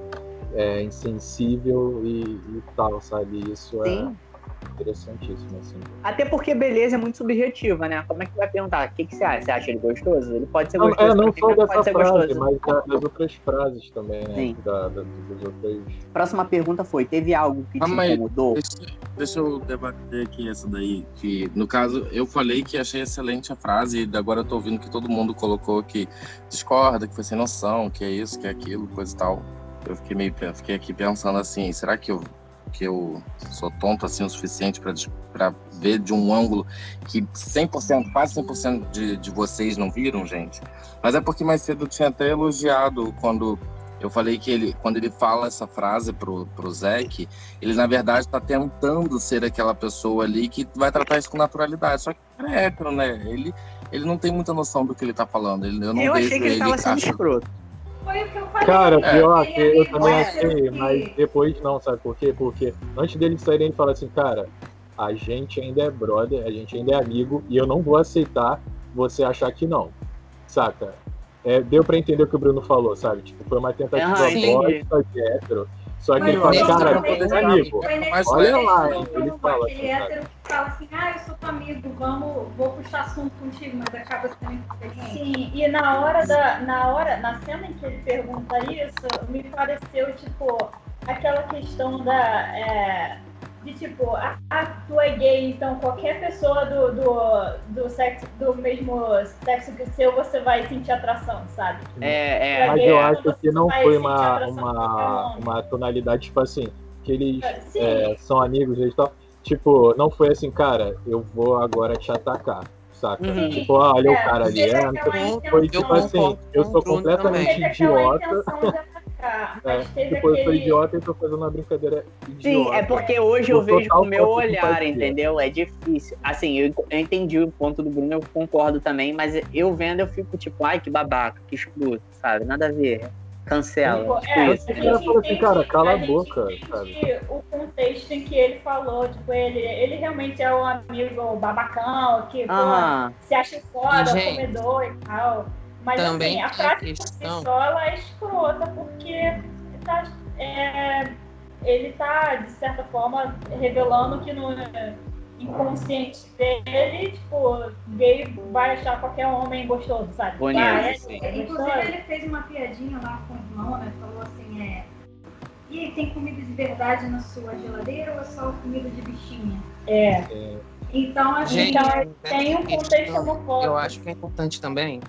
é, insensível e, e tal, sabe? Isso Sim. é interessantíssimo, assim. Até porque beleza é muito subjetiva, né? Como é que vai perguntar? O que, que você acha? Você acha ele gostoso? Ele pode ser Não, gostoso. é, não pra quem só dessa frase, gostoso. mas da- das outras frases também, né? Sim. Da, da, das outras. Próxima pergunta foi: teve algo que te Calma aí. incomodou? Deixa, deixa eu debater aqui essa daí. Que, no caso, eu falei que achei excelente a frase, e agora eu tô ouvindo que todo mundo colocou que discorda, que foi sem noção, que é isso, que é aquilo, coisa e tal. Eu fiquei meio fiquei aqui pensando assim, será que eu, que eu sou tonto assim o suficiente para ver de um ângulo que 100%, quase 100% de, de vocês não viram, gente? Mas é porque mais cedo eu tinha até elogiado quando eu falei que ele, quando ele fala essa frase pro, pro Zeke, ele na verdade está tentando ser aquela pessoa ali que vai tratar isso com naturalidade. Só que ele é hétero, né? Ele, ele não tem muita noção do que ele tá falando. Ele, eu não Eu vejo achei que ele tava sendo acho- escroto. Foi o que eu falei. Cara, ele pior é que eu também achei, que- mas depois não, sabe por quê? Porque antes deles saírem, ele fala assim, cara, a gente ainda é brother, a gente ainda é amigo, e eu não vou aceitar você achar que não, saca? É, deu pra entender o que o Bruno falou, sabe? Tipo, foi uma tentativa Ah, bosta de hétero. Só que Mas ele fala, cara, é amigo. Mas olha momento lá, que ele eu fala aquele assim, hétero que fala assim, ah, eu sou teu amigo, vamos, vou puxar assunto contigo, mas acaba sendo. Sim, e na hora da. Na hora, na cena em que ele pergunta isso, me pareceu, tipo, aquela questão da. é, de tipo, ah, ah, tu é gay, então qualquer pessoa do, do, do sexo, do mesmo sexo que o seu, você vai sentir atração, sabe? É, é. Mas É, eu é, acho que não foi uma, uma, um. uma tonalidade, tipo assim, que eles Sim, é, são amigos e tal. Tipo, não foi assim, cara, eu vou agora te atacar, saca? Uhum. Tipo, ah, olha É, o cara ali, é, foi tipo assim, eu sou completamente idiota. atacar, É, teve tipo, eu sou aquele... idiota e tô fazendo uma brincadeira idiota. Sim, é porque hoje eu Por vejo com o meu olhar, entendeu? É difícil. Assim, eu, eu entendi o ponto do Bruno, eu concordo também, mas eu vendo eu fico tipo, ai, que babaca, que escroto, sabe? Nada a ver. Cancela. Tipo, tipo é, isso. a O cara gente falou assim, cara, cala a gente boca, entende o contexto em que ele falou, tipo, ele, ele realmente é um amigo babacão, que pô, Aham. se acha foda, Gente, comedor e tal. Mas também assim, a tem a frase por si questão- só ela é escrota, porque tá, é, ele tá, de certa forma, revelando que no inconsciente dele, tipo, gay vai achar qualquer homem gostoso, sabe? Bonito, Ah, é, é Inclusive, ele fez uma piadinha lá com o irmão, né? Falou assim, é... E aí, tem comida de verdade na sua geladeira ou é só comida de bichinha? É. Então, a Gente, gente... Então, tem um contexto questão- homofóbico. Eu acho que é importante também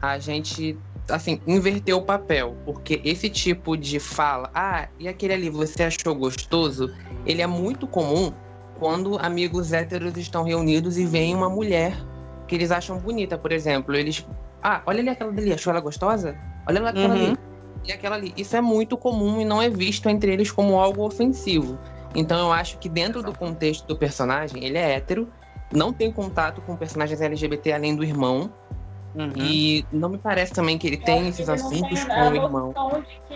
a gente, assim, inverter o papel. Porque esse tipo de fala, ah, e aquele ali você achou gostoso? Ele é muito comum quando amigos héteros estão reunidos e veem uma mulher que eles acham bonita, por exemplo. Eles, ah, olha ali aquela dali, achou ela gostosa? Olha lá aquela Uhum. ali. E aquela ali. Isso é muito comum e não é visto entre eles como algo ofensivo. Então eu acho que dentro do contexto do personagem, ele é hétero, não tem contato com personagens LGBT além do irmão. Uhum. E não me parece também que ele tem esses assuntos com a o irmão.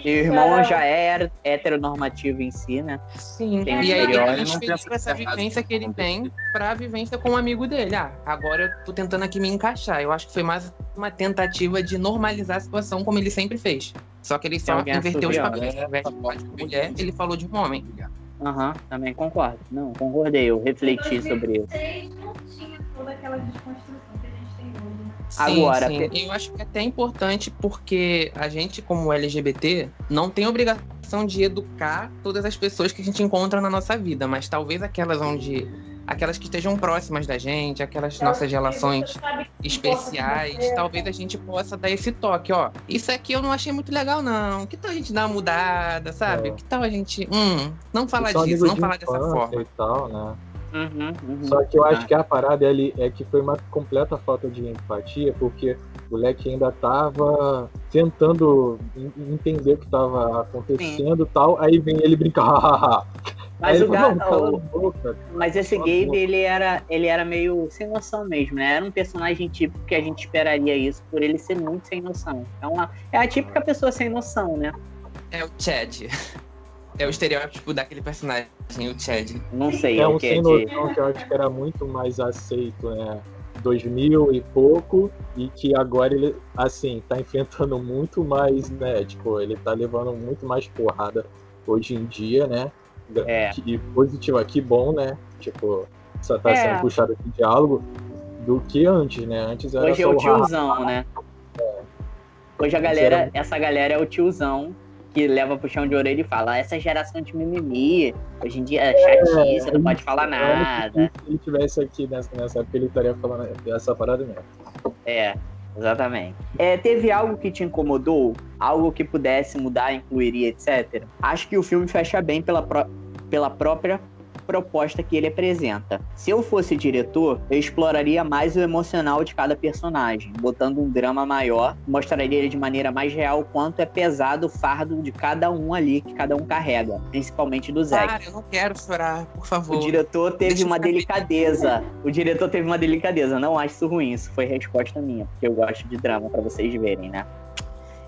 E o irmão já é heteronormativo em si, né? Sim, Tem e aí ele transferiu essa vivência que ele tem pensa. pra vivência com um amigo dele. Ah, agora eu tô tentando aqui me encaixar. Eu acho que foi mais uma tentativa de normalizar a situação como ele sempre fez. Só que ele só inverteu os papéis. Ao invés de falar de mulher, ele falou de um homem. Aham, também concordo. Não, concordei, eu refleti sobre isso. 2006 não tinha toda aquela desconstrução Sim, Agora, sim. pe- eu acho que é até importante porque a gente, como LGBT, não tem obrigação de educar todas as pessoas que a gente encontra na nossa vida, mas talvez aquelas onde. aquelas que estejam próximas da gente, aquelas é nossas relações especiais, talvez a gente possa dar esse toque, ó. Isso aqui eu não achei muito legal, não. Que tal a gente dar uma mudada, sabe? É. Que tal a gente. Hum, não falar disso, não de falar dessa forma. E tal, né? Uhum, uhum. Só que eu acho Ah. que a parada ali é que foi uma completa falta de empatia, porque o moleque ainda tava tentando en- entender o que tava acontecendo e tal, aí vem ele brincar. Mas aí o gato, boca. Mas esse Cala Gabe, ele era, ele era meio sem noção mesmo, né? Era um personagem típico que a gente esperaria isso por ele ser muito sem noção. É, uma, é a típica pessoa sem noção, né? É o Chad. É o estereótipo daquele personagem, o Chad. Não sei É o um que sem é de... noção que eu acho que era muito mais aceito, né? 2000 e pouco, e que agora ele, assim, tá enfrentando muito mais, né? Tipo, ele tá levando muito mais porrada hoje em dia, né? É. E positivo aqui, bom, né? Tipo, só tá É. sendo puxado esse diálogo do que antes, né? Antes era Hoje é só o tiozão, né? Hoje a galera, essa galera é o tiozão que leva pro chão de orelha e fala, "Ah, essa geração de mimimi, hoje em dia é chatice, não pode falar nada. Se ele tivesse aqui nessa, nessa época, ele estaria falando essa parada mesmo. É, exatamente. É, teve algo que te incomodou? Algo que pudesse mudar, incluiria, etc? Acho que o filme fecha bem pela, pró- pela própria proposta que ele apresenta. Se eu fosse diretor, eu exploraria mais o emocional de cada personagem, botando um drama maior, mostraria de maneira mais real o quanto é pesado o fardo de cada um ali, que cada um carrega, principalmente do Zack. Cara, eu não quero chorar, por favor. O diretor teve Deixa uma delicadeza. O diretor teve uma delicadeza. Não acho isso ruim. Isso foi resposta minha, porque eu gosto de drama, pra vocês verem, né?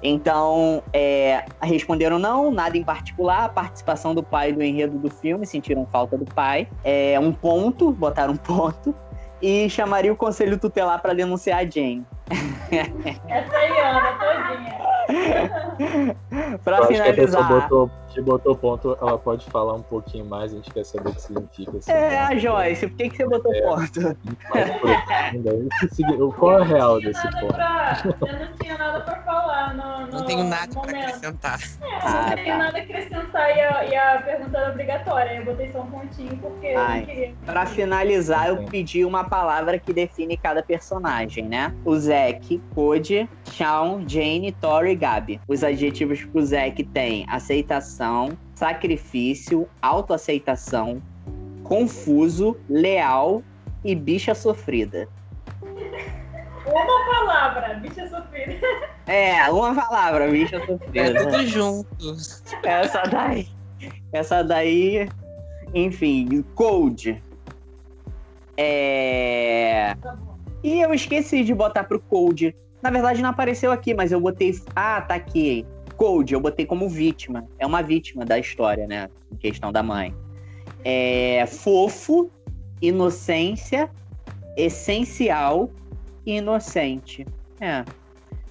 Então, é, responderam não, nada em particular. A participação do pai do enredo do filme, sentiram falta do pai. É, um ponto, botaram um ponto. E chamaria o conselho tutelar pra denunciar a Jane. Essa aí, Ana, todinha. Pra Eu acho que a pessoa finalizar. botou, que botou ponto, ela pode falar um pouquinho mais, a gente quer saber o que significa. Assim, É, né? a Joyce, por que, que você botou É. ponto? Signi- Qual é o real desse ponto? pra- Eu não tinha nada pra falar no, no Não tenho nada pra acrescentar. É, Ah, não tenho tá. nada a acrescentar e a, e a pergunta era obrigatória. Eu botei só um pontinho porque eu Ai. não queria. Pra finalizar, eu pedi uma palavra que define cada personagem, né? O Zack, Code, Shawn, Jane, Tori e Gabi. Os adjetivos que o Zack tem: aceitação, sacrifício, autoaceitação, confuso, leal e bicha sofrida. Uma palavra, bicha sofrida. É, uma palavra, bicha É sofrida. tudo junto. Essa daí. Essa daí. Enfim, Code. É. E eu esqueci de botar pro Code. Na verdade, não apareceu aqui, mas eu botei. Ah, tá aqui. Code, eu botei como vítima. É uma vítima da história, né? Em questão da mãe. É fofo, inocência, essencial e inocente. É.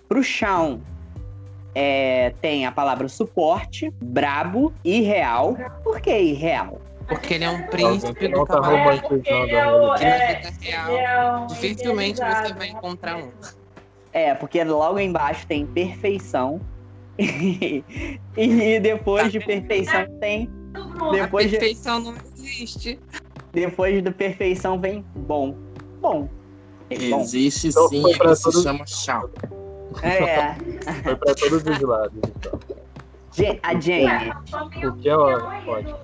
Pro Shawn, é, tem a palavra suporte, brabo, irreal. Por que irreal? Porque ele é um príncipe que do tá cavalo. É, é Que na é, vida real, é dificilmente você vai encontrar um. É, porque logo embaixo tem perfeição. e depois de perfeição tem. Depois a de, perfeição não existe. depois do perfeição vem bom. Bom. Bom. Existe Então sim, é pra que se todos- chama chão. É. Foi pra todos os lados, então. A Jane. O que é ó, pode?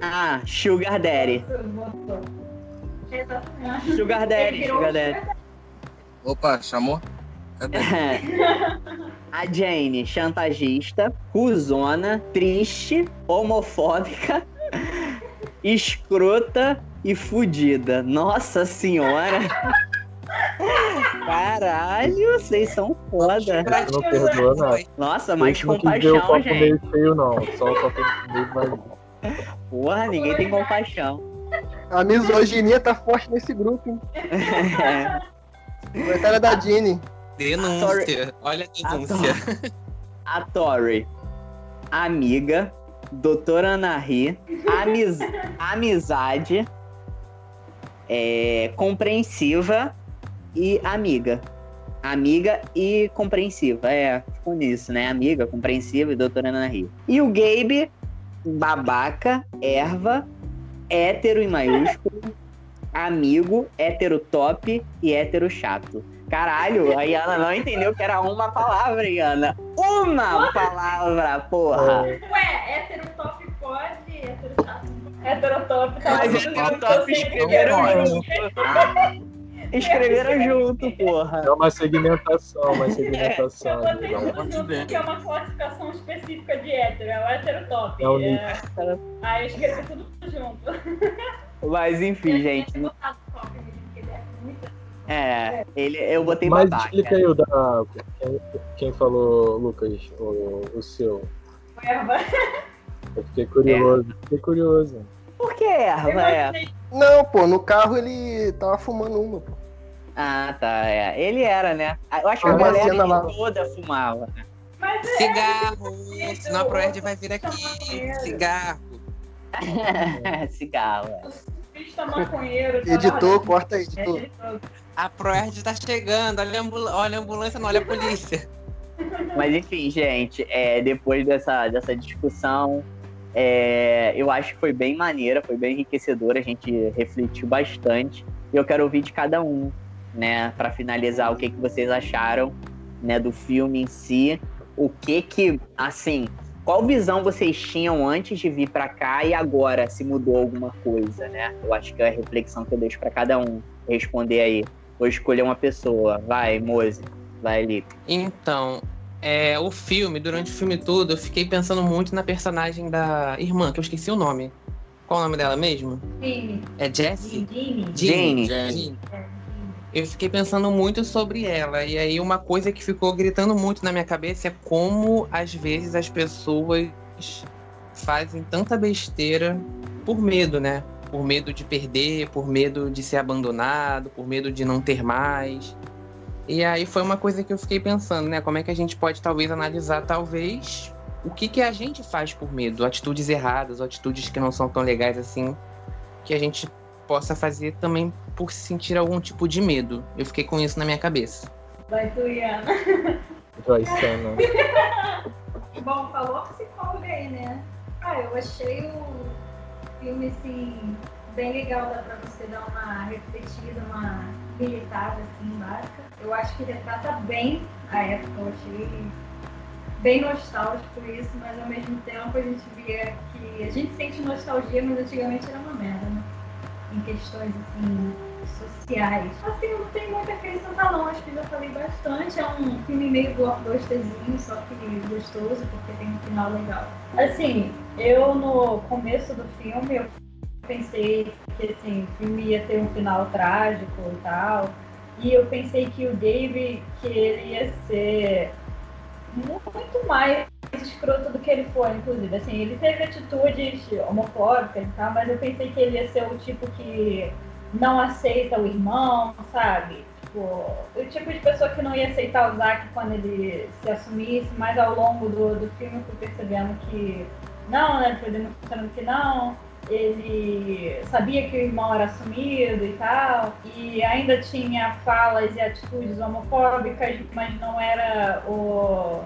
Ah, Sugar Daddy. Sugar Daddy, Sugar Daddy. Opa, chamou? Cadê? A Jane, chantagista, cuzona, triste, homofóbica, escrota e fudida. Nossa senhora! Caralho, vocês são foda. Não perdoa nada. Nossa, mais Esse não quis ver o compaixão, copo gente. meio cheio, não. Só o copo meio vazio. Porra, ninguém tem compaixão. A misoginia tá forte nesse grupo, hein? Coitada da Dini. Denúncia. Olha a denúncia. A Tori, amiga, doutora Anahi, amiz... amizade, é, compreensiva e amiga. Amiga e compreensiva. É, ficou nisso, né? Amiga, compreensiva e doutora Anahi. E o Gabe, babaca, erva, hétero em maiúsculo, amigo, hétero top e hétero chato. Caralho, a Iana não entendeu que era uma palavra, Iana. Uma palavra, porra. Ué, hétero top pode, hétero chato. Hétero top tá Mas hétero top escreveram junto. Escreveram junto, porra. É uma segmentação, uma segmentação. Eu botei junto porque é uma classificação específica de hétero, é o hétero top. É o É... Aí eu escrevi tudo junto. Mas enfim, gente. É muito É, ele, eu botei Mas babaca. explica aí o da. Quem, quem falou, Lucas, o, o seu. erva. Eu fiquei curioso. Fiquei curioso. Por que erva? É. Não, pô, no carro ele tava fumando uma, pô. Ah, tá. É. Ele era, né? Eu acho que Ah, a uma galera lá. toda fumava. Mas é, Cigarro. Senão a Proerd vai vir aqui. Cigarro. Cigarro. é. o surfista maconheiro. tá Editor, corta aí, É, editor. editor. A Proerd tá chegando. Olha a, ambul- olha a ambulância, não olha a polícia. Mas enfim, gente, é, depois dessa, dessa discussão, é, eu acho que foi bem maneira, foi bem enriquecedora, a gente refletiu bastante. E eu quero ouvir de cada um, né, para finalizar, o que, que vocês acharam, né, do filme em si, o que que, assim, qual visão vocês tinham antes de vir para cá e agora se mudou alguma coisa, né? Eu acho que é a reflexão que eu deixo para cada um responder aí. Vou escolher uma pessoa. Vai, Mose. Vai, Lipe. Então, é, o filme, durante o filme todo, eu fiquei pensando muito na personagem da irmã, que eu esqueci o nome. Qual o nome dela mesmo? Jimmy. É Jessie? Jimmy. Jane. Jane. Eu fiquei pensando muito sobre ela. E aí, uma coisa que ficou gritando muito na minha cabeça é como, às vezes, as pessoas fazem tanta besteira por medo, né? Por medo de perder, por medo de ser abandonado, por medo de não ter mais. E aí foi uma coisa que eu fiquei pensando, né? Como é que a gente pode talvez analisar, talvez, o que, que a gente faz por medo, atitudes erradas, atitudes que não são tão legais assim, que a gente possa fazer também por sentir algum tipo de medo. Eu fiquei com isso na minha cabeça. Vai tu, Iana. Vai ser, não. Bom, falou psicóloga aí, né? Ah, eu achei o filme, assim, bem legal, dá pra você dar uma refletida, uma militada, assim, básica. Eu acho que retrata bem a época, eu achei bem nostálgico isso, mas ao mesmo tempo a gente via que a gente sente nostalgia, mas antigamente era uma merda, né? Em questões, assim, sociais. Assim, não tenho muito a acrescentar não, acho que já falei bastante. É um filme meio blockbusterzinho, só que gostoso, porque tem um final legal. Assim, eu no começo do filme, eu pensei que assim, o filme ia ter um final trágico e tal. E eu pensei que o Dave, que ele ia ser muito mais escroto do que ele foi, inclusive. Assim, ele teve atitudes homofóbicas e tal, mas eu pensei que ele ia ser o tipo que não aceita o irmão, sabe? Tipo, o tipo de pessoa que não ia aceitar o Zack quando ele se assumisse, mas ao longo do, do filme eu fui percebendo que não, né? Foi demonstrando que não. Ele sabia que o irmão era assumido e tal, e ainda tinha falas e atitudes homofóbicas, mas não era o,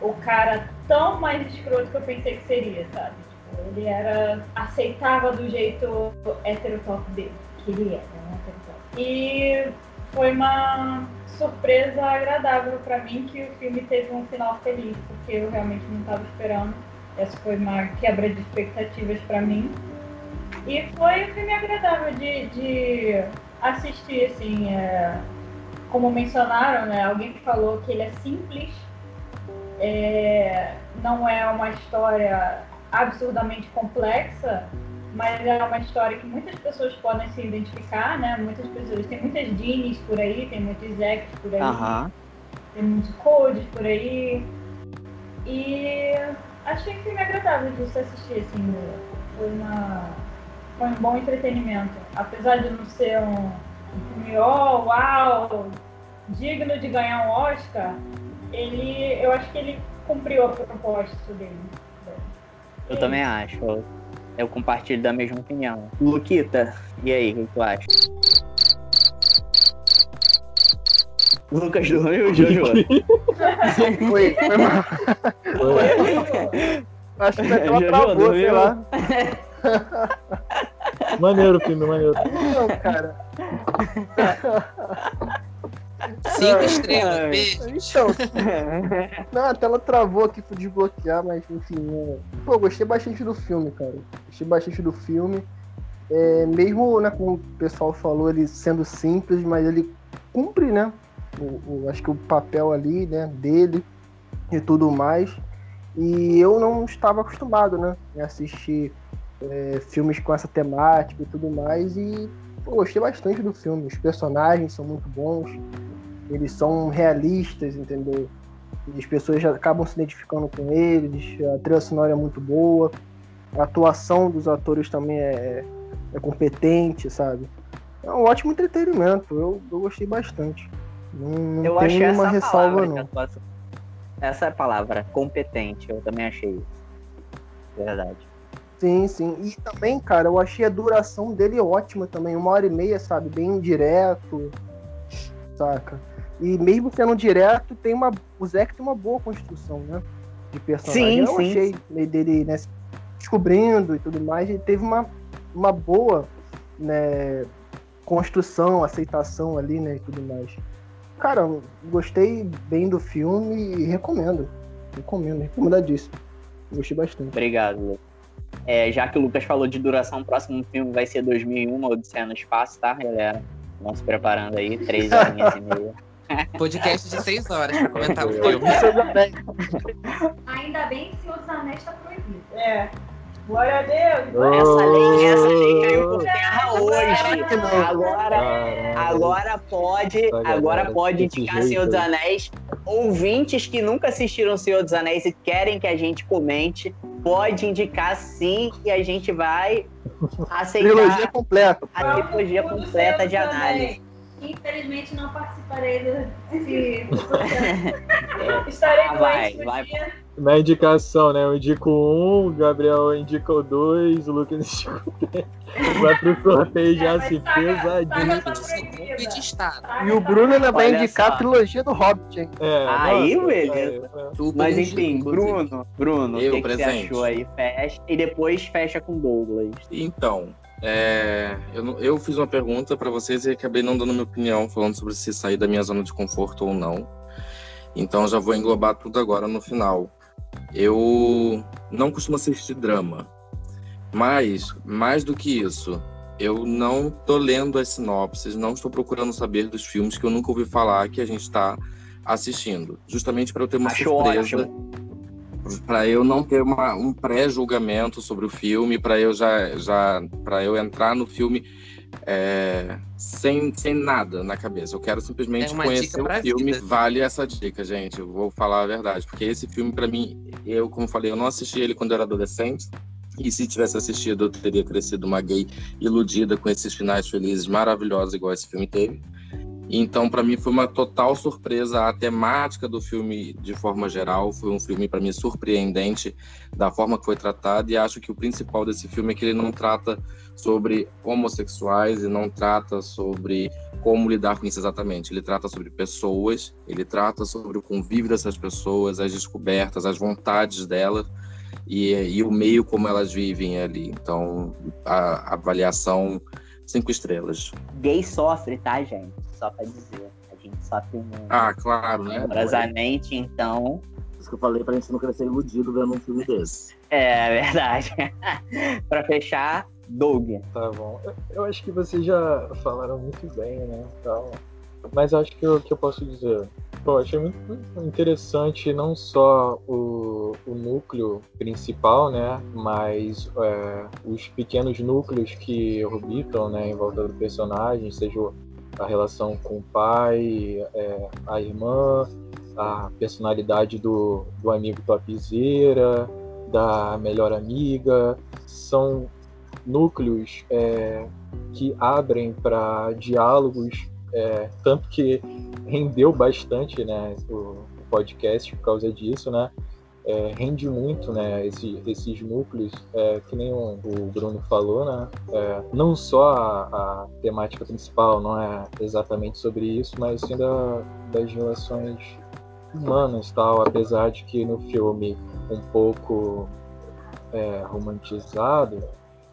o cara tão mais escroto que eu pensei que seria, sabe? Tipo, ele era. aceitava do jeito heterotop dele, que ele era, né? heterotop. E foi uma surpresa agradável pra mim que o filme teve um final feliz, porque eu realmente não estava esperando. Essa foi uma quebra de expectativas pra mim. E foi um filme agradável de, de assistir, assim, é, como mencionaram, né? Alguém que falou que ele é simples, é, não é uma história absurdamente complexa, mas é uma história que muitas pessoas podem se identificar, né? Muitas pessoas, tem muitas Jeans por aí, tem muitos Zacks por aí, tem muitos Codes por aí. E achei um filme agradável de se assistir, assim, foi uma foi um bom entretenimento. Apesar de não ser um, um filme, oh, uau, digno de ganhar um Oscar, ele, eu acho que ele cumpriu a proposta dele. Eu também acho. Eu compartilho da mesma opinião. Luquita, e aí, o que tu acha? Lucas dormiu, Jojo? Foi, foi mal. Acho que ela Jojo, travou, sei lá. Maneiro o filme, maneiro. Não, cara. Cinco estrelas, beijo. Então, não, a tela travou aqui pra desbloquear, mas enfim. é. Pô, gostei bastante do filme, cara. Gostei bastante do filme. É, mesmo, né, como o pessoal falou, ele sendo simples, mas ele cumpre, né? O, o- acho que o papel ali, né, dele e tudo mais. E eu não estava acostumado, né, a assistir é, filmes com essa temática e tudo mais. E pô, gostei bastante do filme. Os personagens são muito bons eles são realistas, entendeu? E as pessoas já acabam se identificando com eles, a trilha sonora é muito boa, a atuação dos atores também é, é competente, sabe? É um ótimo entretenimento, eu, eu gostei bastante. Não, não Eu achei essa ressalva, palavra. atuação- Essa é a palavra, competente. Eu também achei isso. Verdade. Sim, sim. E também, cara, eu achei a duração dele ótima também, uma hora e meia, sabe? Bem direto, saca? E mesmo sendo direto, tem uma. O Zack tem uma boa construção, né? De personagem. Sim, eu sim, achei dele, né, descobrindo e tudo mais, ele teve uma, uma boa né, construção, aceitação ali, né? E tudo mais. Cara, gostei bem do filme e recomendo. Recomendo, recomendadíssimo. Gostei bastante. Obrigado, Lucas. É, já que o Lucas falou de duração, o próximo filme vai ser 2001, Odisseia no Espaço, tá, galera? Vamos se preparando aí, três horinhas e meia. Podcast de seis horas pra comentar o filme. Ainda bem que Senhor dos Anéis tá proibido. É. Glória a Deus. Essa lei, essa lei caiu por terra hoje. Agora, agora pode, agora pode indicar Senhor dos. Anéis. Ouvintes que nunca assistiram Senhor dos Anéis e querem que a gente comente, pode indicar sim e a gente vai Trilogia aceitar completa. a trilogia completa de análise. Infelizmente não participarei desse. Estarei Ah, doente vai, no vai. dia. Na indicação, né? Eu indico um, o Gabriel indica o dois, o Lucas indica o três. Vai pro sorteio já É, assim, tá Golpe proibida. de Estado. Saga E o tá Bruno ainda vai indicar a trilogia do Hobbit, hein? É, Aí, nossa, beleza. é, é. Tudo Mas enfim, inclusive. Bruno, Bruno, o Eu, que, que você achou aí? Fecha. E depois fecha com Douglas. Então, é, eu, eu fiz uma pergunta para vocês e acabei não dando minha opinião, falando sobre se sair da minha zona de conforto ou não. Então, já vou englobar tudo agora no final. Eu não costumo assistir drama, mas, mais do que isso, eu não tô lendo as sinopses, não estou procurando saber dos filmes que eu nunca ouvi falar que a gente está assistindo. Justamente para eu ter uma Acho surpresa para eu não ter uma, um pré-julgamento sobre o filme, para eu já, já para eu entrar no filme é, sem, sem nada na cabeça. Eu quero simplesmente É conhecer o filme. vida. Vale essa dica, gente. Eu vou falar a verdade, porque esse filme para mim, eu como falei, eu não assisti ele quando eu era adolescente. E se tivesse assistido, eu teria crescido uma gay iludida com esses finais felizes maravilhosos, igual esse filme teve. Então, para mim, foi uma total surpresa a temática do filme de forma geral. Foi um filme, para mim, surpreendente da forma que foi tratado. E acho que o principal desse filme é que ele não trata sobre homossexuais e não trata sobre como lidar com isso exatamente. Ele trata sobre pessoas, ele trata sobre o convívio dessas pessoas, as descobertas, as vontades delas e, e o meio como elas vivem ali. Então, a avaliação cinco estrelas. Gay sofre, tá, gente? Só pra dizer. A gente sofre muito. Ah, claro, né? Amorosamente, então. Isso que eu falei pra gente não crescer iludido vendo um filme desse. É verdade. pra fechar, Doug. Tá bom. Eu- acho que vocês já falaram muito bem, né? Tal. Mas acho que o que eu posso dizer. Pô, achei muito interessante não só o, o núcleo principal, né? Mas é, os pequenos núcleos que orbitam né, em volta do personagem, seja a relação com o pai, é, a irmã, a personalidade do, do amigo topzeira, da melhor amiga. São núcleos é, que abrem para diálogos, é, tanto que rendeu bastante né, o, podcast por causa disso, né? É, rende muito né, esse- esses núcleos, é, que nem o, o Bruno falou, né? É, não só a, a temática principal não é exatamente sobre isso, mas sim da, das relações humanas, tal, apesar de que no filme um pouco é, romantizado,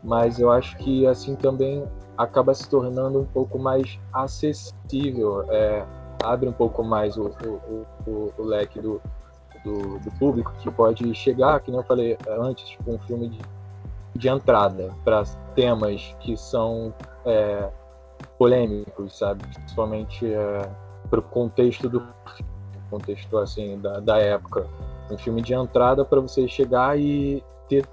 mas eu acho que assim também acaba se tornando um pouco mais acessível, é, abre um pouco mais o, o, o, o leque do, do, do público que pode chegar, que nem eu falei antes, tipo um filme de, de entrada para temas que são é, polêmicos, sabe? Principalmente é, para o contexto do contexto assim da, da época, um filme de entrada para você chegar e ter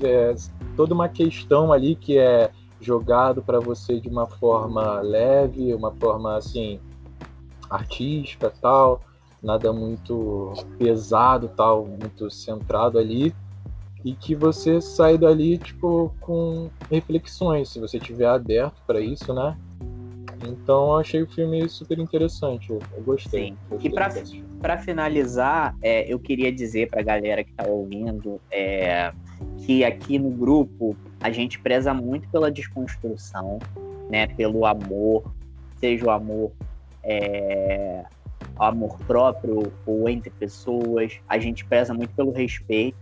é, toda uma questão ali que é jogado para você de uma forma leve, uma forma assim artística, tal, nada muito pesado, tal, muito centrado ali e que você sai dali tipo com reflexões, se você tiver aberto para isso, né? Então eu achei o filme super interessante, eu, eu gostei. Sim. gostei E pra-. Para finalizar, é, eu queria dizer para a galera que está ouvindo é, que aqui no grupo a gente preza muito pela desconstrução, né? Pelo amor, seja o amor é, amor próprio ou entre pessoas. A gente preza muito pelo respeito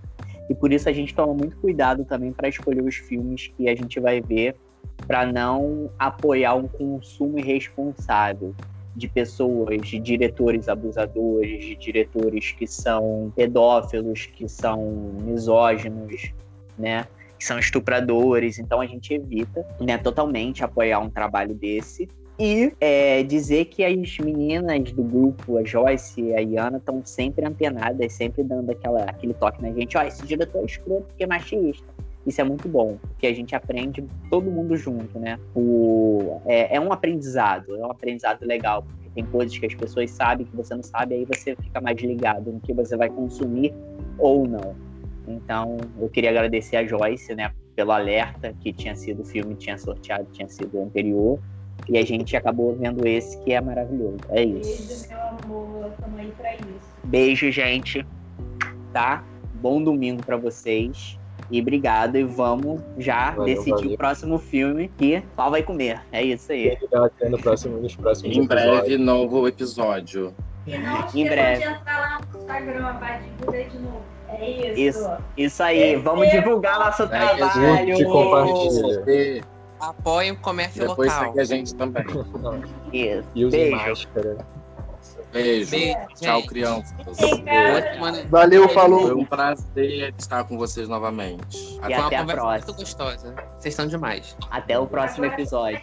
e por isso a gente toma muito cuidado também para escolher os filmes que a gente vai ver para não apoiar um consumo irresponsável. de pessoas, de diretores abusadores, de diretores que são pedófilos, que são misóginos, né? Que são estupradores. Então a gente evita, né, totalmente apoiar um trabalho desse. E é, dizer que as meninas do grupo, a Joyce e a Iana, estão sempre antenadas, sempre dando aquela, aquele toque na gente. Ó, esse diretor é escroto porque é machista. Isso é muito bom, porque a gente aprende todo mundo junto, né? O, é, é um aprendizado, é um aprendizado legal, porque tem coisas que as pessoas sabem que você não sabe, aí você fica mais ligado no que você vai consumir ou não. Então, eu queria agradecer a Joyce, né, pelo alerta que tinha sido o filme, tinha sorteado, tinha sido o anterior. E a gente acabou vendo esse que é maravilhoso. É isso. Beijo, meu amor. Tamo aí pra isso. Beijo, gente. Tá? Bom domingo pra vocês. E obrigado. E vamos já Valeu, decidir valeu. o próximo filme que qual vai comer. É isso aí. No próximo, nos próximos Em breve, episódios. novo episódio. E não Em breve. de entrar lá no Instagram, vai divulgar de novo. É isso. Isso. Isso aí. Vamos divulgar nosso É, trabalho. gente, compartilha. E Apoiem o comércio depois local. segue a gente também. Isso. E use Beijo. máscara. Beijo. Beijo, Tchau, gente. crianças. Ótima, né? Valeu, Foi falou. um prazer estar com vocês novamente. E Foi uma até a próxima. muito gostosa. Vocês são demais. Até o próximo episódio.